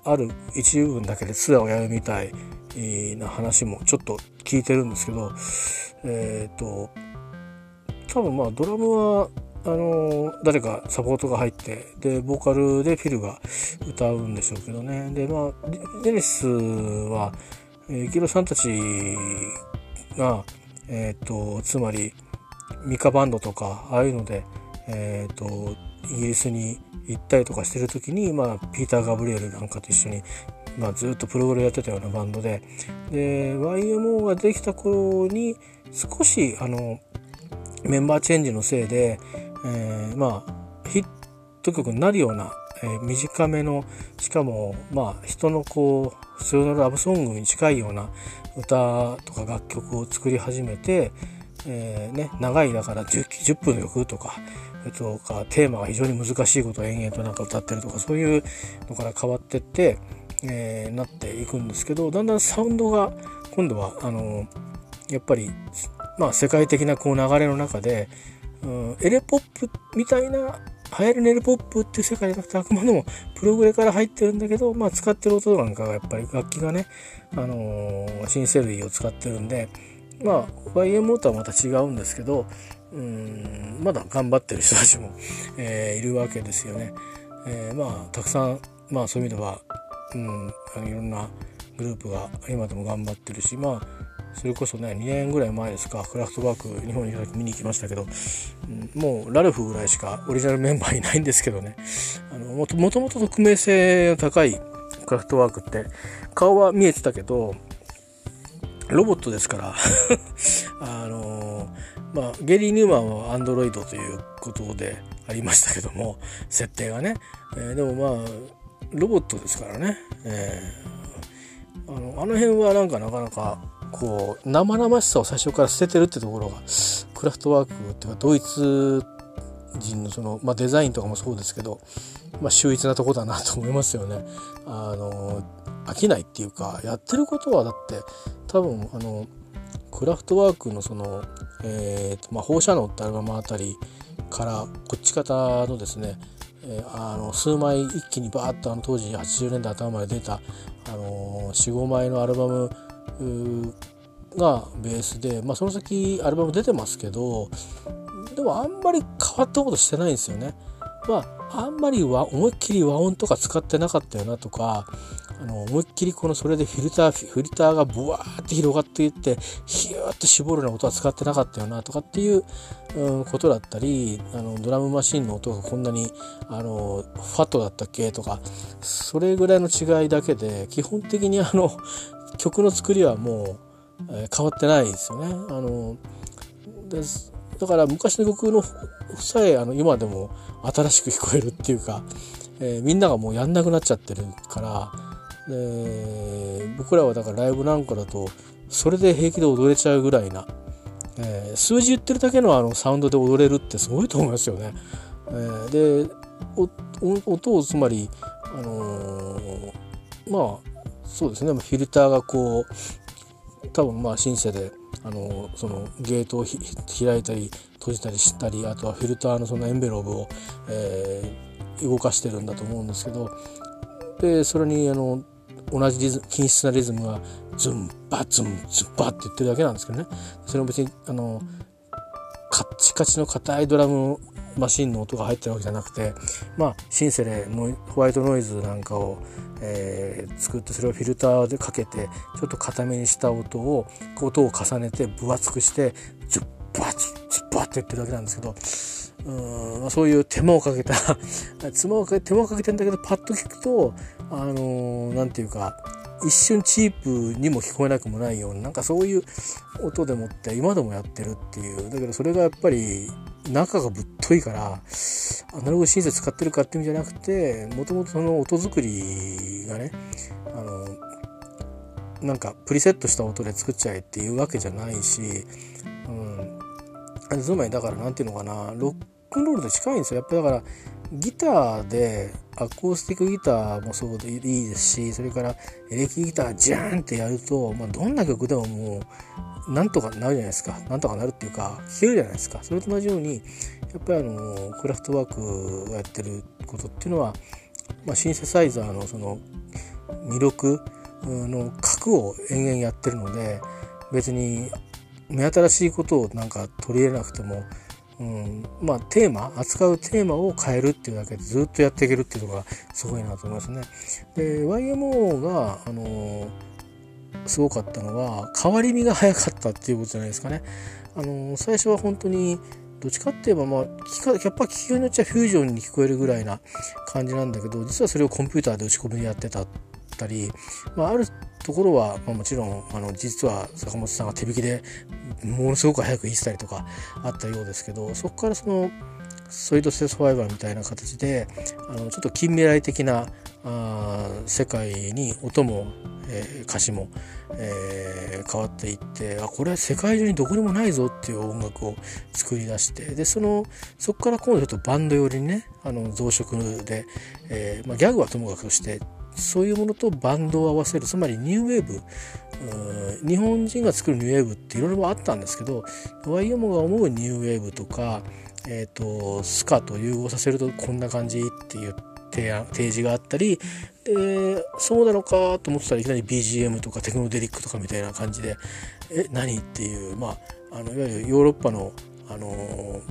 [SPEAKER 1] ある一部分だけでツアーをやるみたいな話もちょっと聞いてるんですけど、えっ、ー、と、多分まあドラムは、あの、誰かサポートが入って、で、ボーカルでフィルが歌うんでしょうけどね。で、まあ、ジェネシスは、えー、キロさんたちが、えっ、と、つまり、ミカバンドとかああいうので、えーと、イギリスに行ったりとかしてる時に、まあ、ピーター・ガブリエルなんかと一緒に、まあ、ずっとプログレやってたようなバンドでで YMO ができた頃に少しあのメンバーチェンジのせいで、えー、まあヒット曲になるような、えー、短めのしかもまあ人のこう普通のラブソングに近いような歌とか楽曲を作り始めて、えー、ね、長いだから 10, 10分の曲とか、と、かテーマが非常に難しいことを延々となんか歌ってるとかそういうのから変わってって、えー、なっていくんですけどだんだんサウンドが今度はあのやっぱり、まあ、世界的なこう流れの中で、うん、エレポップみたいな流行るネルポップっていう世界じゃなくてあくまでもプログレから入ってるんだけど、まあ、使ってる音なんかがやっぱり楽器がね、あのー、シンセ類を使ってるんでまあ YMO とはまた違うんですけどうんまだ頑張ってる人たちも、えー、いるわけですよね。えー、まあたくさんまあそういう意味では、うん、いろんなグループが今でも頑張ってるしまあそれこそね2年ぐらい前ですかクラフトワーク日本に見に行きましたけど、うん、もうラルフぐらいしかオリジナルメンバーいないんですけどねあのもともと匿名性の高いクラフトワークって顔は見えてたけどロボットですから *laughs* あのー、まあ、ゲリー・ニューマンはアンドロイドということでありましたけども、設定がね。えー、でもまあ、ロボットですからね。えー、あのあの辺はなんかなかなか、こう、生々しさを最初から捨ててるってところが、クラフトワークっていうか、ドイツ人のその、まあ、デザインとかもそうですけど、まあ、秀逸なとこだなと思いますよね。*laughs* あの飽きないっていうかやってることはだって多分あのクラフトワークのその、えーとまあ、放射能ってアルバムあたりからこっち方のですね、えー、あの数枚一気にバーッとあの当時80年代頭まで出た、あのー、45枚のアルバムがベースで、まあ、その先アルバム出てますけどでもあんまり変わったことしてないんですよね。まあ、あんまりは思いっきり和音とか使ってなかったよなとかあの思いっきりこのそれでフィルターフィルターがブワーって広がっていってヒューって絞るような音は使ってなかったよなとかっていう、うん、ことだったりあのドラムマシンの音がこんなにあのファットだったっけとかそれぐらいの違いだけで基本的にあの曲の作りはもう、えー、変わってないですよね。あのですだから昔の曲のさえあの今でも新しく聞こえるっていうか、えー、みんながもうやんなくなっちゃってるからで僕らはだからライブなんかだとそれで平気で踊れちゃうぐらいな、えー、数字言ってるだけのあのサウンドで踊れるってすごいと思いますよね。えー、で音をつまりあの、まあそうですね。フィルターがこう多分まあシンセであのそのゲートを開いたり閉じたりしたりあとはフィルターのそのエンベローブを、えー、動かしてるんだと思うんですけどでそれにあの同じリズ均質なリズムがズンバズンズンバって言ってるだけなんですけどね。それも別にあのカッチカチの硬いドラムマシンの音が入ってるわけじゃなくてまあシンセでホワイトノイズなんかを、えー、作ってそれをフィルターでかけてちょっと硬めにした音を音を重ねて分厚くしてズッバズッズッバって言ってるだけなんですけどうん、そういう手間をかけた手間をかけ手間をかけてんだけどパッと聞くとあのー、て言うか一瞬チープにも聞こえなくもないようななんかそういう音でもって今でもやってるっていう。だけどそれがやっぱり中がぶっといからアナログシンセ使ってるかっていうんじゃなくてもともとその音作りがねあのなんかプリセットした音で作っちゃえっていうわけじゃないし、うん、つまりだから何ていうのかなロックンロールと近いんですよ。やっぱだからギターでアコースティックギターもそうでいいですしそれからエレキギタージャーンってやると、まあ、どんな曲でももうなんとかなるじゃないですかなんとかなるっていうか聴けるじゃないですかそれと同じようにやっぱりあのクラフトワークをやってることっていうのは、まあ、シンセサイザーのその魅力の核を延々やってるので別に目新しいことをなんか取り入れなくてもうん、まあテーマ扱うテーマを変えるっていうだけでずっとやっていけるっていうのがすごいなと思いますね。で YMO があのー、すごかったのは変わり身が早かったっていうことじゃないですかね。あの、最初は本当にどっちかって言えば、まあ、やっぱ聞きようによっちゃフュージョンに聞こえるぐらいな感じなんだけど実はそれをコンピューターで打ち込みでやってたったり、まあ、あるところは、まあ、もちろんあの実は坂本さんが手引きでものすごく早く言ってたりとかあったようですけどそこからそのソリッドステスファイバーみたいな形であのちょっと近未来的なあ世界に音も、えー、歌詞も、えー、変わっていってあこれは世界中にどこにもないぞっていう音楽を作り出してでそのそこから今度ちょっとバンド寄りにねあの増殖で、えーまあ、ギャグはともかくしてそういうものとバンドを合わせるつまりニューウェーブ日本人が作るニューウェーブっていろいろあったんですけど YMO が思うニューウェーブとか、えーと、スカと融合させるとこんな感じっていう提案提示があったりでそうなのかと思ってたらいきなり BGM とかテクノデリックとかみたいな感じでえ何っていうまああのいわゆるヨーロッパの、あの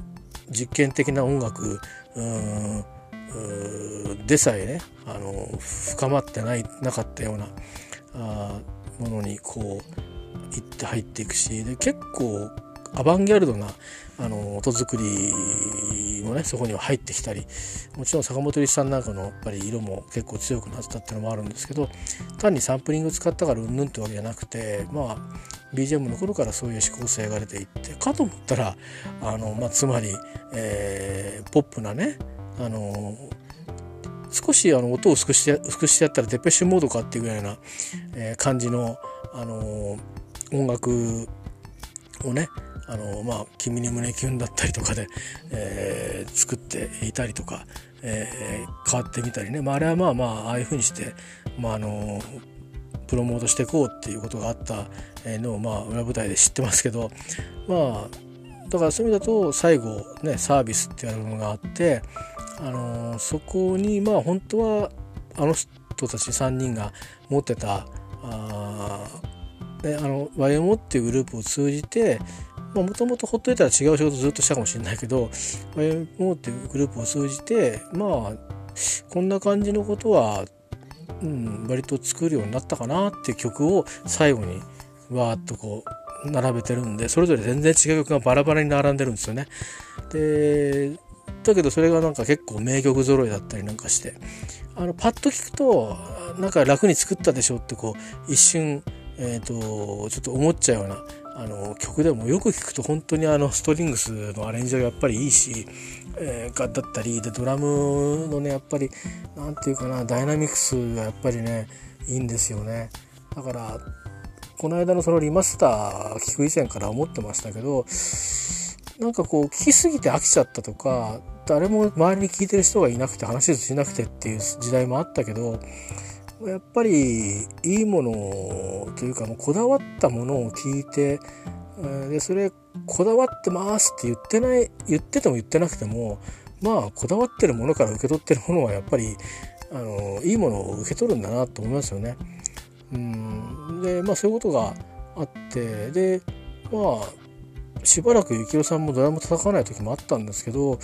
[SPEAKER 1] 実験的な音楽うんでさえねあの深まってないなかったようなあものにこう行って入っていくしで結構アバンギャルドなあの音作りもねそこには入ってきたりもちろん坂本龍一さんなんかのやっぱり色も結構強くなったっていうのもあるんですけど単にサンプリング使ったからうんぬんってわけじゃなくてまあ BGM の頃からそういう指向性が出ていってかと思ったらあの、まあ、つまり、えー、ポップなねあの少しあの音を薄くして薄くしてやったらデペッシュモードかっていうぐらいな、えー、感じの、あの音楽をねあのまあ「君に胸キュン」だったりとかで、えー、作っていたりとか、えー、変わってみたりね、まあ、あれはまあまあああいうふうにして、まあ、あのプロモートしていこうっていうことがあったのをまあ裏舞台で知ってますけどまあだからそういう意味だと最後ねサービスっていうのがあってあのー、そこにまあ本当はあの人たち3人が持ってたあであの YMO っていうグループを通じてもともとほっといたら違う仕事ずっとしたかもしれないけど YMO っていうグループを通じてまあこんな感じのことは、うん、割と作るようになったかなっていう曲を最後にわーっとこう並べてるんでそれぞれ全然違う曲がバラバラに並んでるんですよね。でだけどそれがなんか結構名曲揃いだったりなんかしてあのパッと聞くとなんか楽に作ったでしょってこう一瞬、えーと、ちょっと思っちゃうようなあの曲でもよく聞くと本当にあのストリングスのアレンジがやっぱりいいし、えー、だったりでドラムのねやっぱり何て言うかなダイナミクスがやっぱりねいいんですよね。だからこの間のそのリマスター聞く以前から思ってましたけどなんかこう聞きすぎて飽きちゃったとか誰も周りに聞いてる人がいなくて話しなくてっていう時代もあったけどやっぱりいいものというかもうこだわったものを聞いてでそれこだわってますって言ってない言ってても言ってなくてもまあこだわってるものから受け取ってるものはやっぱりあのいいものを受け取るんだなと思いますよね。うんでまあそういうことがあってでまあしばらく幸雄さんもドラム叩かない時もあったんですけど、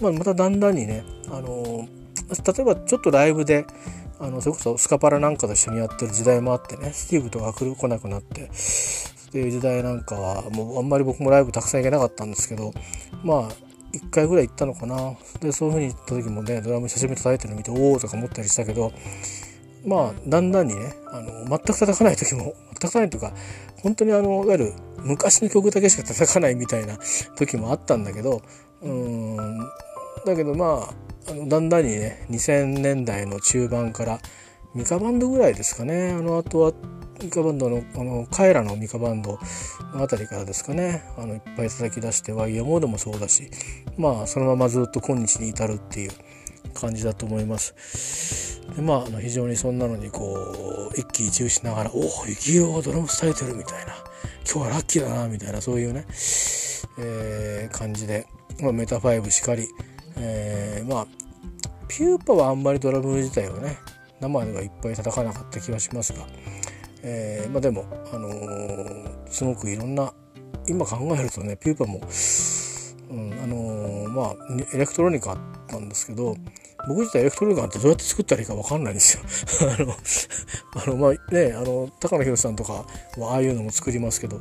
[SPEAKER 1] まあ、まただんだんにねあの例えばちょっとライブであのそれこそスカパラなんかと一緒にやってる時代もあってねスティーブとか来る来なくなってっていう時代なんかはもうあんまり僕もライブたくさん行けなかったんですけどまあ1回ぐらい行ったのかな。でそういう風に行った時もねドラム久しぶりに叩いてるの見ておおとか思ったりしたけどまあだんだんにねあの全く叩かない時も叩かないというか本当にあのいわゆる昔の曲だけしか叩かないみたいな時もあったんだけどうんだけどまあだんだんにね2000年代の中盤からミカバンドぐらいですかね。あの後はミカバンドのあのカエラのミカバンドの辺りからですかね。あのいっぱい叩き出してワイヤーモードもそうだしまあそのままずっと今日に至るっていう感じだと思います。でまああの非常にそんなのにこう一喜一憂しながら「おお幸雄ドラム伝えてる」みたいな「今日はラッキーだな」みたいなそういうね、えー、感じで、まあ、 METAFIVE しかり、えー、まあ pupa はあんまりドラム自体はね生ではいっぱい叩かなかった気はしますが、えー、まあでも、あのー、すごくいろんな今考えるとね pupa も、うんあのー、まあエレクトロニカなんですけど僕自体エレクトロニカってどうやって作ったらいいか分かんないんですよ。*laughs* あのあのまあねあの高野宏さんとかはああいうのも作りますけど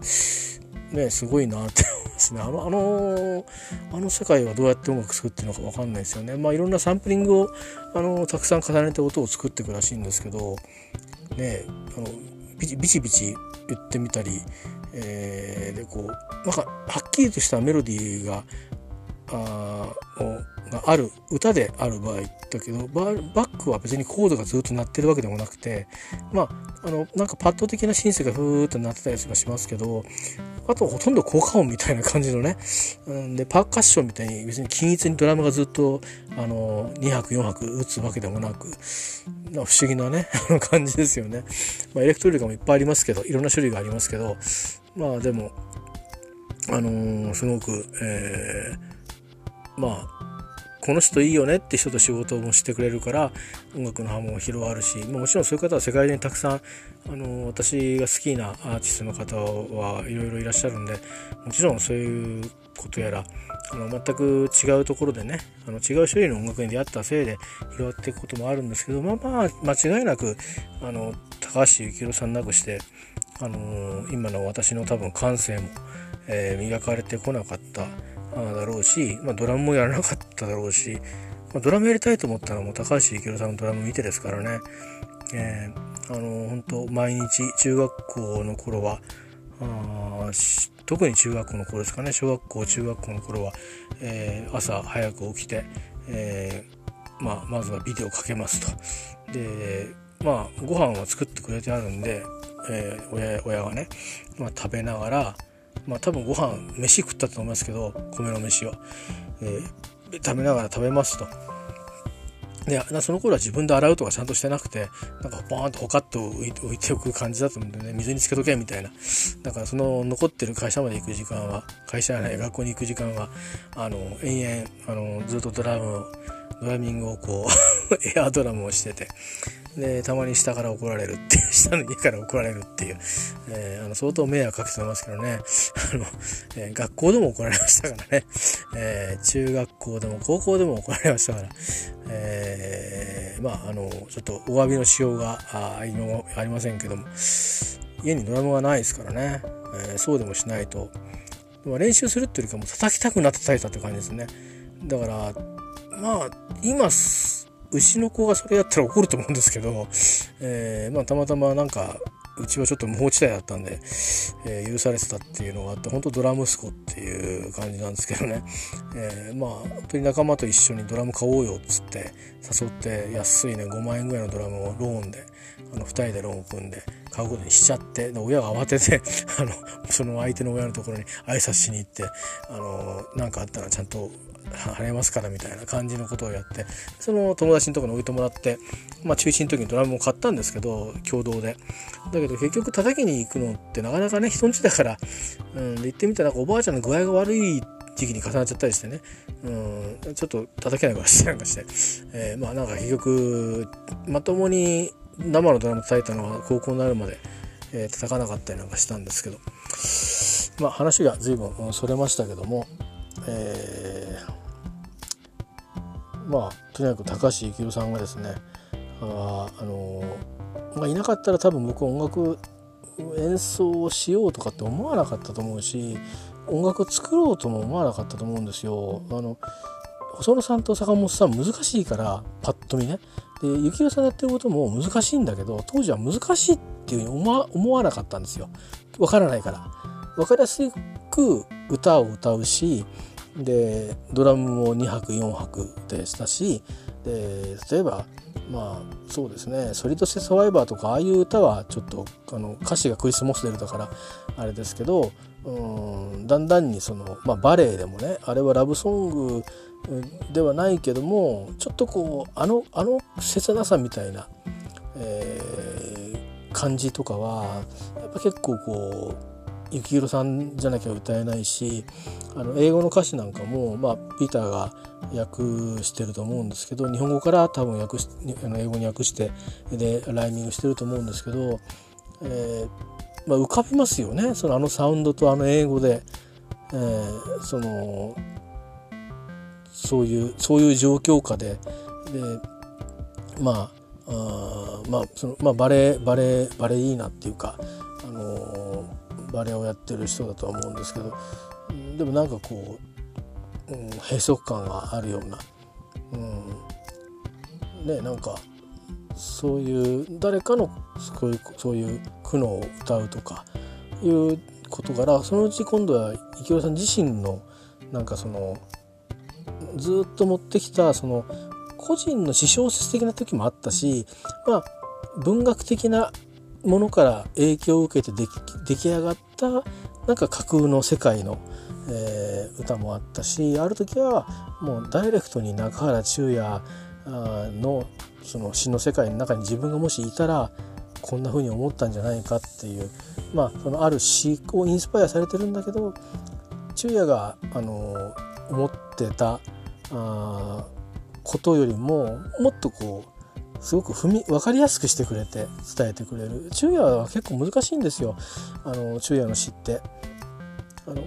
[SPEAKER 1] ねすごいなってですね。あのあのあの世界はどうやって音楽作ってるのか分かんないですよね。まあいろんなサンプリングをあのたくさん重ねて音を作っていくらしいんですけどねあのビチビチビチ言ってみたり、えー、でこうなんかはっきりとしたメロディーがあがある歌である場合だけどバックは別にコードがずっと鳴ってるわけでもなくてまああのなんかパッド的なシンセがふーっと鳴ってたりとかしますけどあとほとんど効果音みたいな感じのね、うん、でパーカッションみたいに別に均一にドラムがずっとあの2拍4拍打つわけでもなく不思議なね *laughs* 感じですよね、まあ、エレクトリカもいっぱいありますけどいろんな種類がありますけどまあでもあのー、すごく、えー、まあこの人いいよねって人と仕事もしてくれるから音楽の波紋広がるしもちろんそういう方は世界中にたくさんあの私が好きなアーティストの方はいろいろいらっしゃるんでもちろんそういうことやらあの全く違うところでねあの違う種類の音楽に出会ったせいで広がっていくこともあるんですけどまあまあ間違いなくあの高橋幸宏さんなくしてあの今の私の多分感性も、えー、磨かれてこなかっただろうし、まあ、ドラムもやらなかっただろうし、まあ、ドラムやりたいと思ったのも高橋幸宏さんのドラム見てですからね、えー、あの本当毎日中学校の頃はあ特に中学校の頃ですかね小学校中学校の頃は、えー、朝早く起きて、えー、まあ、まずはビデオかけますと。でまあご飯は作ってくれてあるんで、えー、親親がね、まあ、食べながらまあ多分ご飯飯食ったと思いますけど米の飯を、えー、食べながら食べますと。でその頃は自分で洗うとかちゃんとしてなくてなんかボーンとほかっと置いておく感じだと思うんでね。水につけとけみたいな。だからその残ってる会社まで行く時間は会社やない学校に行く時間はあの延々あのずっとドラムをドラミングをこう *laughs* エアドラムをしててでたまに下から怒られるっていう *laughs* 下の家から怒られるっていう、えー、あの相当迷惑かけてますけどね。*laughs* あの、えー、学校でも怒られましたからね、えー、中学校でも高校でも怒られましたから、え、まああのちょっとお詫びのしようがあありませんけども。家にドラムがないですからね、え、そうでもしないと。練習するっていうよりかも叩きたくなって叩いたって感じですね。だからまあ今牛の子がそれやったら怒ると思うんですけど、えー、まあたまたまなんかうちはちょっと無法地帯だったんで、えー、許されてたっていうのがあって本当ドラ息子っていう感じなんですけどね、えー、まあ本当に仲間と一緒にドラム買おうよっつって誘って安いね5万円ぐらいのドラムをローンであの2人でローンを組んで買うことにしちゃってで親が慌ててあのその相手の親のところに挨拶しに行って何かあったらちゃんと払いますからみたいな感じのことをやってその友達のところに置いてもらって、まあ、中心の時にドラムを買ったんですけど共同で。だけど結局叩きに行くのってなかなかね人んちだから、うん、で行ってみたらおばあちゃんの具合が悪い時期に重なっちゃったりしてね、うん、ちょっと叩けないからしてなんかして、えー、まあなんか結局まともに生のドラム叩いたのは高校になるまで、えー、叩かなかったりなんかしたんですけど。まあ話が随分それましたけども、えー、まあとにかく高橋幸宏さんがですねああのまあ、いなかったら多分僕音楽演奏をしようとかって思わなかったと思うし音楽作ろうとも思わなかったと思うんですよ。あの細野さんと坂本さん難しいからパッと見ね。で幸宏さんやってることも難しいんだけど当時は難しいっていうふうに思わ思わなかったんですよ。わからないから。わかりやすく歌を歌うしでドラムも2拍4拍でしたしで例えばまあそうですね「ソリッド・セ・サバイバー」とかああいう歌はちょっとあの歌詞がクリス・モスデルだからあれですけどうんだんだんにその、まあ、バレエでもねあれはラブソングではないけどもちょっとこうあのあの切なさみたいな、えー、感じとかはやっぱ結構こう幸宏さんじゃなきゃ歌えないしあの英語の歌詞なんかも、まあ、ピーターが訳してると思うんですけど日本語から多分訳しあの英語に訳してでライミングしてると思うんですけど、えーまあ、浮かびますよね。そのあのサウンドとあの英語で、えー、そのそういうそういう状況下ででまああまあそのまあバレバレバレいいなっていうか、あのー、バレエをやってる人だとは思うんですけどでもなんかこう、うん、閉塞感があるような、うん、ねなんかそういう誰かのそういうそういう苦悩を歌うとかいうことからそのうち今度は池雄さん自身のなんかそのずっと持ってきたその個人の私小説的な時もあったしまあ文学的なものから影響を受けて出来上がったなんか架空の世界の、えー、歌もあったしある時はもうダイレクトに中原中也のその詩の世界の中に自分がもしいたらこんな風に思ったんじゃないかっていうまあそのある詩をインスパイアされてるんだけど昼夜があの思ってたあことよりももっとこうすごく踏み分かりやすくしてくれて伝えてくれる。昼夜は結構難しいんですよ。あの昼夜の詩って。あの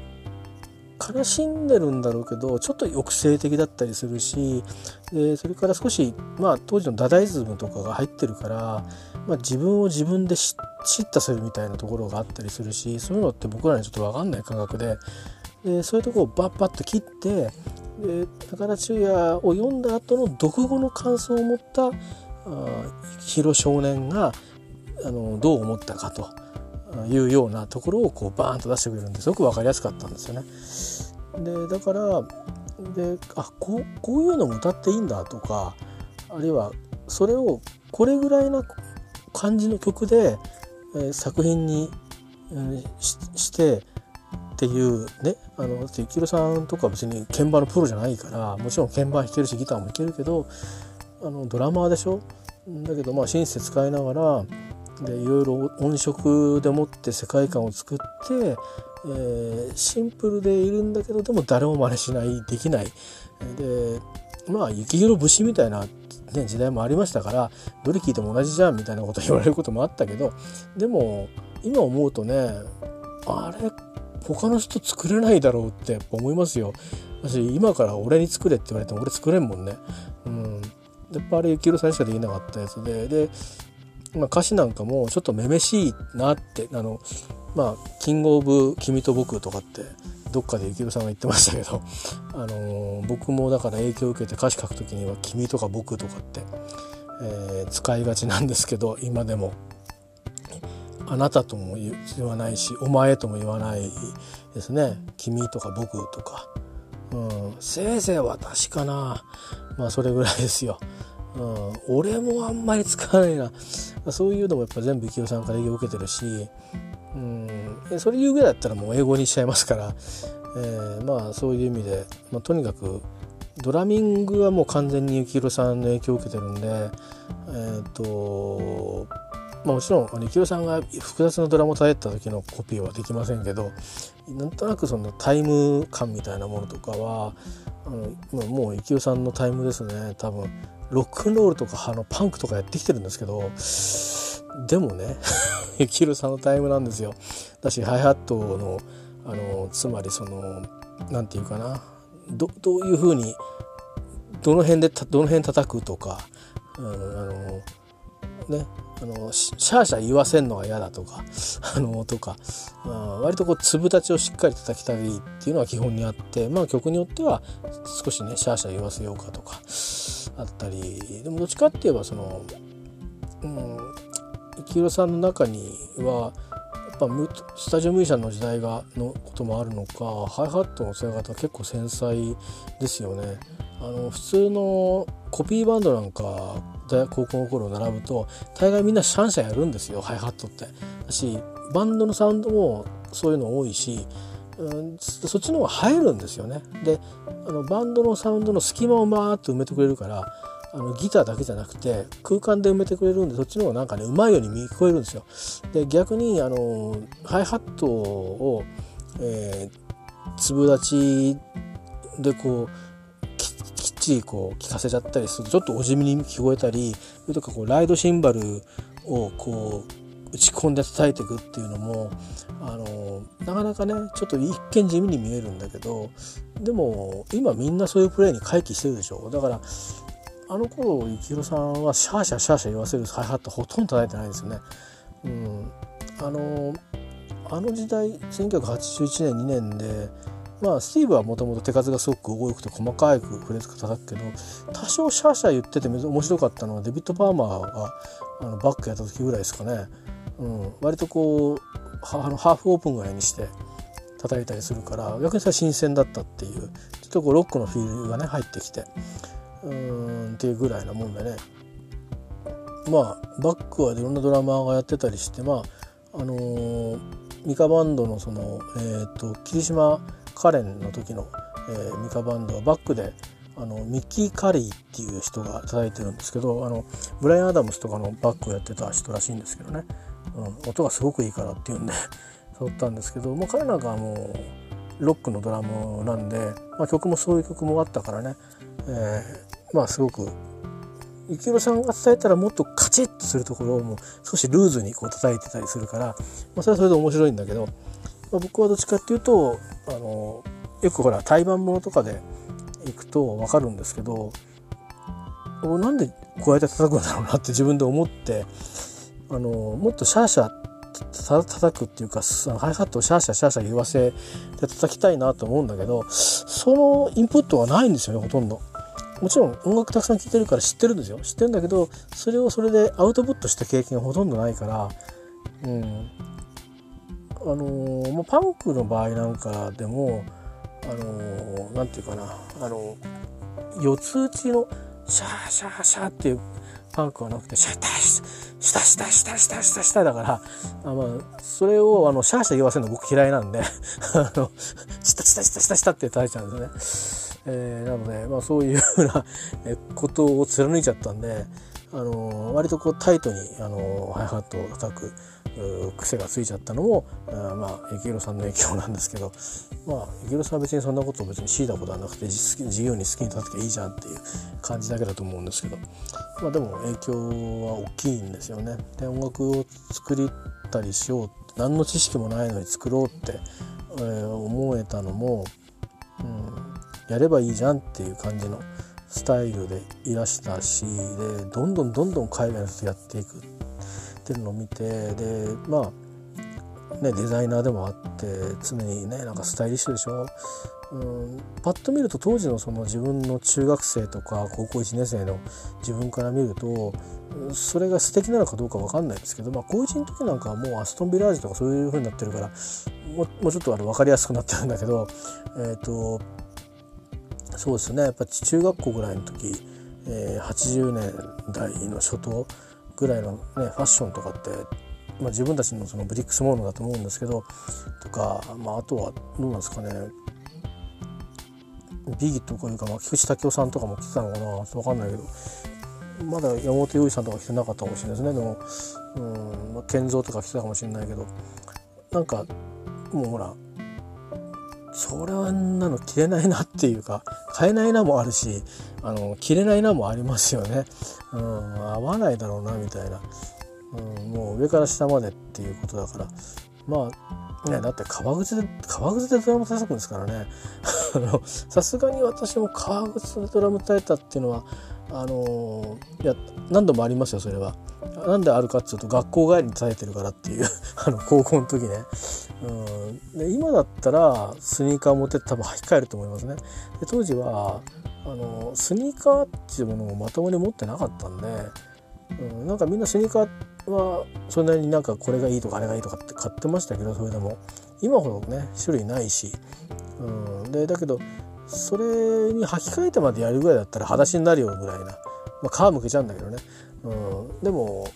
[SPEAKER 1] 悲しんでるんだろうけどちょっと抑制的だったりするしでそれから少し、まあ、当時のダダイズムとかが入ってるから、まあ、自分を自分で叱咤するみたいなところがあったりするしそういうのって僕らにちょっと分かんない感覚で。でそういうとこをバッバッと切ってで宝中也を読んだ後の読後の感想を持ったあヒロ少年があのどう思ったかと。いうようなところをこうバーンと出してくれるんですごく分かりやすかったんですよね。でだからであこうこういうのも歌っていいんだとかあるいはそれをこれぐらいな感じの曲で、えー、作品に、えー、ししてっていうねあの幸宏さんとか別に鍵盤のプロじゃないからもちろん鍵盤弾けるしギターも弾けるけどあのドラマーでしょ？だけどまあシンセ使いながらでいろいろ音色でもって世界観を作って、えー、シンプルでいるんだけどでも誰も真似しないできないでまあ幸宏節みたいな、ね、時代もありましたからどれ聞いても同じじゃんみたいなこと言われることもあったけどでも今思うとねあれ他の人作れないだろうって思いますよ。私今から俺に作れって言われても俺作れんもんね。うん。やっぱあれ幸宏さんしかできなかったやつででまあ、歌詞なんかもちょっとめめしいなってあのまあ「キングオブ君と僕」とかってどっかで幸宏さんが言ってましたけど、あのー、僕もだから影響を受けて歌詞書く時には「君」とか「僕」とかって、えー、使いがちなんですけど今でも「あなた」とも言わないし「お前」とも言わないですね「君」とか「僕」とか、うん、せいぜい私かな。まあそれぐらいですよ。うん、俺もあんまり使わないな。そういうのもやっぱ全部幸雄さんから影響受けてるし、うん、それ言うぐらいだったらもう英語にしちゃいますから、えー、まあそういう意味で、まあ、とにかくドラミングはもう完全に幸宏さんの影響を受けてるんでえっ、ー、とまあ、もちろん幸宏さんが複雑なドラマを叩いた時のコピーはできませんけどなんとなくそのタイム感みたいなものとかはあのもう幸宏さんのタイムですね多分ロックンロールとかあのパンクとかやってきてるんですけどでもね *laughs* 幸宏さんのタイムなんですよ。だしハイハットのあのつまりその何て言うかなどどういうふうにどの辺でどの辺叩くとか、うん、あのねあのシャーシャー言わせんのが嫌だとか *laughs* あのとか、まあ、割とこう粒立ちをしっかり叩きたいっていうのは基本にあってまあ曲によっては少しねシャーシャー言わせようかとかあったりでもどっちかって言えばその、うん、幸宏さんの中にはやっぱスタジオミュージシャンの時代がのこともあるのかハイハットの使い方結構繊細ですよね。あの普通のコピーバンドなんか高校の頃並ぶと大概みんなシャンシャンやるんですよハイハットって。だしバンドのサウンドもそういうの多いし、うん、そっちの方が入るんですよね。であのバンドのサウンドの隙間をバーッと埋めてくれるからあのギターだけじゃなくて空間で埋めてくれるんでそっちの方がなんかねうまいように聞こえるんですよ。で逆にあのハイハットを、えー、粒立ちでこうちりこう聞かせちゃったりするとちょっとお地味に聞こえたりそれとかこうライドシンバルをこう打ち込んで叩いていくっていうのもあのなかなかねちょっと一見地味に見えるんだけどでも今みんなそういうプレーに回帰してるでしょだからあの頃幸宏さんはシャーシャーシャーシャー言わせるハイハットほとんど叩いてないですよね。うん、あのあの時代1981年2年でまあスティーブはもともと手数がすごく多くて細かいフレーズ叩くけど多少シャーシャー言ってて面白かったのはデビッド・パーマーがあのバックやった時ぐらいですかね。うん、割とこうあのハーフオープンぐらいにして叩いたりするから逆にそれは新鮮だったっていうちょっとこうロックのフィールがね入ってきてうんっていうぐらいなもんでねまあバックはいろんなドラマーがやってたりしてまああのー、ミカバンドのその、えーと、霧島カレンの時の、えー、ミカバンドはバックであのミッキー・カリーっていう人が叩いてるんですけどあのブライアン・アダムスとかのバックをやってた人らしいんですけどね、うん、音がすごくいいからっていうんで *laughs* 誘ったんですけど、まあ、彼なんかはもうロックのドラムなんで、まあ、曲もそういう曲もあったからね、えまあすごく幸宏さんが伝えたらもっとカチッとするところをもう少しルーズにこう叩いてたりするから、まあ、それはそれで面白いんだけど、まあ、僕はどっちかっていうとあのよくほら対バンものとかで行くと分かるんですけどなんでこうやって叩くんだろうなって自分で思ってあのもっとシャーシャー叩くっていうかハイハットをシャーシャーシャーシャー言わせて叩きたいなと思うんだけどそのインプットはないんですよねほとんど。もちろん音楽たくさん聴いてるから知ってるんですよ知ってるんだけどそれをそれでアウトプットした経験がほとんどないからうんあのー、もうパンクの場合なんかでもあのー、ていうかなあの四つ打ちのシャーシャーシャーっていうパンクはなくてシャッターシタシタシタシタシタシタだからあまあそれをあのシャーシャー言わせるの僕嫌いなんで *laughs* あのシタシタシタシタシタって叩いちゃうんですね。えー、なので、まあ、そういうふうなことを貫いちゃったんで、あの、割とこうタイトに、あのー、ハイハットを叩く癖がついちゃったのもあまあ幸宏さんの影響なんですけどまあ幸宏さんは別にそんなことを別に強いたことはなくて自由に好きに叩けばいいじゃんっていう感じだけだと思うんですけどまあでも影響は大きいんですよね。で音楽を作りたりしよう何の知識もないのに作ろうって、えー、思えたのも、うん、やればいいじゃんっていう感じのスタイルでいらしたしでどんどんどんどん海外の人やっていくっていうのを見てでまあねデザイナーでもあって常にねなんかスタイリッシュでしょ？うんパッと見ると当時のその自分の中学生とか高校1年生の自分から見るとそれが素敵なのかどうか分かんないですけど、まあ、高1の時なんかはもうアストンビラージとかそういう風になってるからもうちょっとあの分かりやすくなってるんだけど、えーとそうですね。やっぱ中学校ぐらいの時えー、80年代の初頭ぐらいの、ね、ファッションとかって、まあ、自分たちのそのブリックスモードだと思うんですけどとか、まあ、あとはどうなんですかね。ビギットというか、まあ、菊池武雄さんとかも来てたのかな。分かんないけどまだ山本洋次さんとか来てなかったかもしれないですね。でも、うんまあ、健三とか来てたかもしれないけどなんかもうほらそれはなの着れないなっていうか買えないなもあるしあの着れないなもありますよね、うん、合わないだろうなみたいな、うん、もう上から下までっていうことだから。まあねだって革靴で革靴でドラム叩くんですからね。*laughs* さすがに私も革靴でドラム叩いたっていうのはあのいや何度もありますよそれは。なんであるかっていうと学校帰りに叩いてるからっていう *laughs* あの高校の時ね、うん、で今だったらスニーカー持ってって多分履き替えると思いますね。で当時はあのスニーカーっていうものをまともに持ってなかったんで、うん、なんかみんなスニーカーはそれなりになんかこれがいいとかあれがいいとかって買ってましたけどそれでも。今ほどね種類ないし、うん、でだけどそれに履き替えてまでやるぐらいだったら裸足になるよぐらいな、まあ、皮むけちゃうんだけどね、うん、でも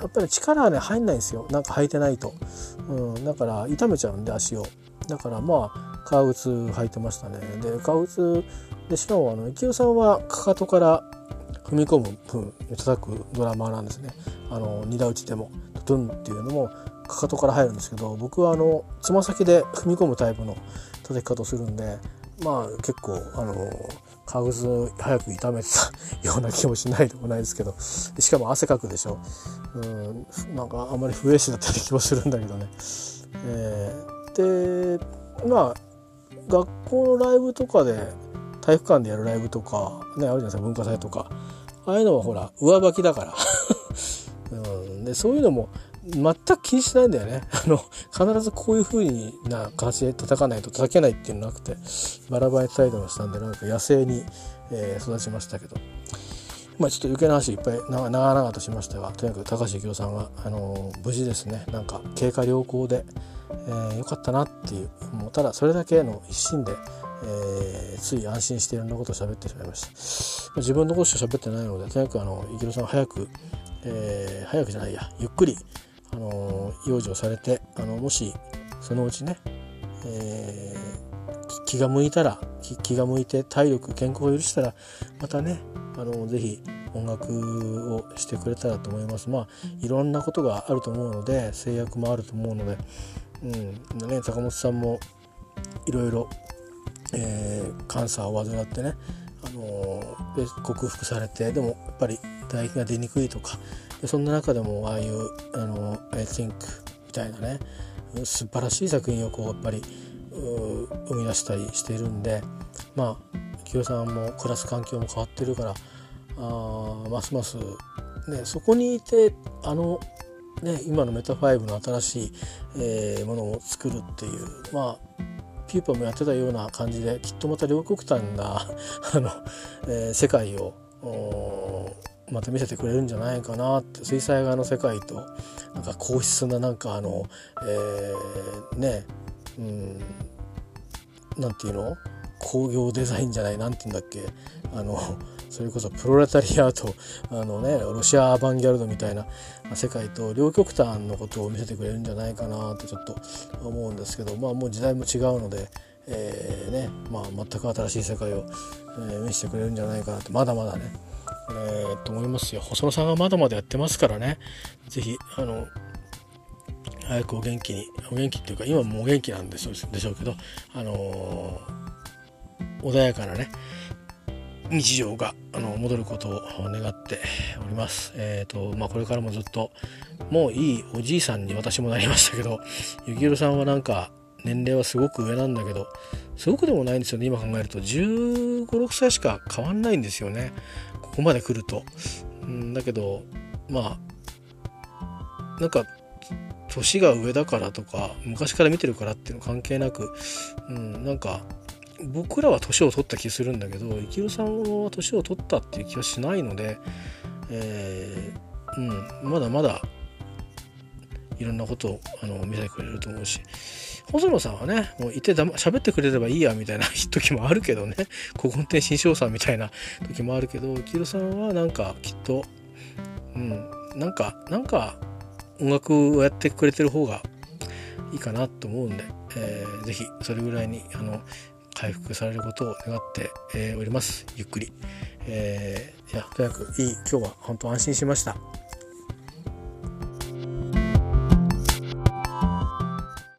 [SPEAKER 1] やっぱり力はね入んないんですよ。なんか履いてないと、うん、だから痛めちゃうんで足を。だからまあ革靴履いてましたね。で革靴でしかもあの池尾さんはかかとから踏み込む分叩くドラマーなんですね。あの二打打ちでもドゥンっていうのもかかとから入るんですけど僕はあのつま先で踏み込むタイプの叩き方をするんでまあ結構あの革靴早く痛めてた *laughs* ような気もしないでもないですけど。しかも汗かくでしょ。うんなんかあんまり不衛生だった気もするんだけどね。えー、でまあ学校のライブとかで体育館でやるライブとかねあるじゃないですか文化祭とか。ああいうのはほら上履きだから。*laughs* うん、でそういうのも全く気にしないんだよね。*laughs* あの、必ずこういう風な形で叩かないと叩けないっていうのなくて、バラバラに叩いてましたんで、なんか野生に、えー、育ちましたけど。まあちょっと余計な話いっぱい長々としましたが、とにかく高橋幸雄さんは、あのー、無事ですね、なんか経過良好で、えー、よかったなっていう、もうただそれだけの一心で、えー、つい安心していろんなことを喋ってしまいました。自分のことしか喋ってないので、とにかくあの、幸雄さん早く、えー、早くじゃないや、ゆっくり、あの養生されてあのもしそのうちね、えー、気が向いたら気が向いて体力健康を許したらまたねあのぜひ音楽をしてくれたらと思います。まあいろんなことがあると思うので制約もあると思うので、うん。ね、坂本さんもいろいろ、えー、カンサーを患ってね、あのー、克服されてでもやっぱり唾液が出にくいとかでそんな中でもああいう「あの I think」みたいなね素晴らしい作品をこうやっぱり生み出したりしているんでまあ清さんも暮らす環境も変わってるからあますます、ね、そこにいてあの、ね、今のメタ5の新しい、えー、ものを作るっていうまあピューパもやってたような感じできっとまた両極端なあの、えー、世界をまた見せてくれるんじゃないかなって水彩画の世界となんか硬質ななんかあの、えー、ねうんなんていうの？工業デザインじゃないなんて言うんだっけ？あのそれこそプロレタリアートあのねロシアアバンギャルドみたいな世界と両極端のことを見せてくれるんじゃないかなってちょっと思うんですけどまあもう時代も違うので、えー、ねまあ、全く新しい世界を、えー、見せてくれるんじゃないかなってまだまだね。えー、と思いますよ細野さんがまだまだやってますからね是非あの早くお元気にお元気っていうか今もお元気なんでしょうでしょうけどあのー、穏やかなね日常があの戻ることを願っております。えっ、ー、とまあこれからもずっともういいおじいさんに私もなりましたけど幸宏さんはなんか年齢はすごく上なんだけどすごくでもないんですよね。今考えると。1 5 6歳しか変わんないんですよね。ここまで来ると。ん、だけどまあなんか年が上だからとか昔から見てるからっていうの関係なく、うん、なんか僕らは年を取った気するんだけど幸宏さんは年を取ったっていう気はしないので、えー、うん、まだまだいろんなことをあの見せてくれると思うし。細野さんはねもういてだま喋ってくれればいいやみたいな *laughs* 時もあるけどね。古今亭新章さんみたいな時もあるけど黄色さんはなんかきっとうんなんかなんか音楽をやってくれてる方がいいかなと思うんで、えー、ぜひそれぐらいにあの回復されることを願って、えー、おります。ゆっくり、えー、いやとにかくいい今日は本当安心しました。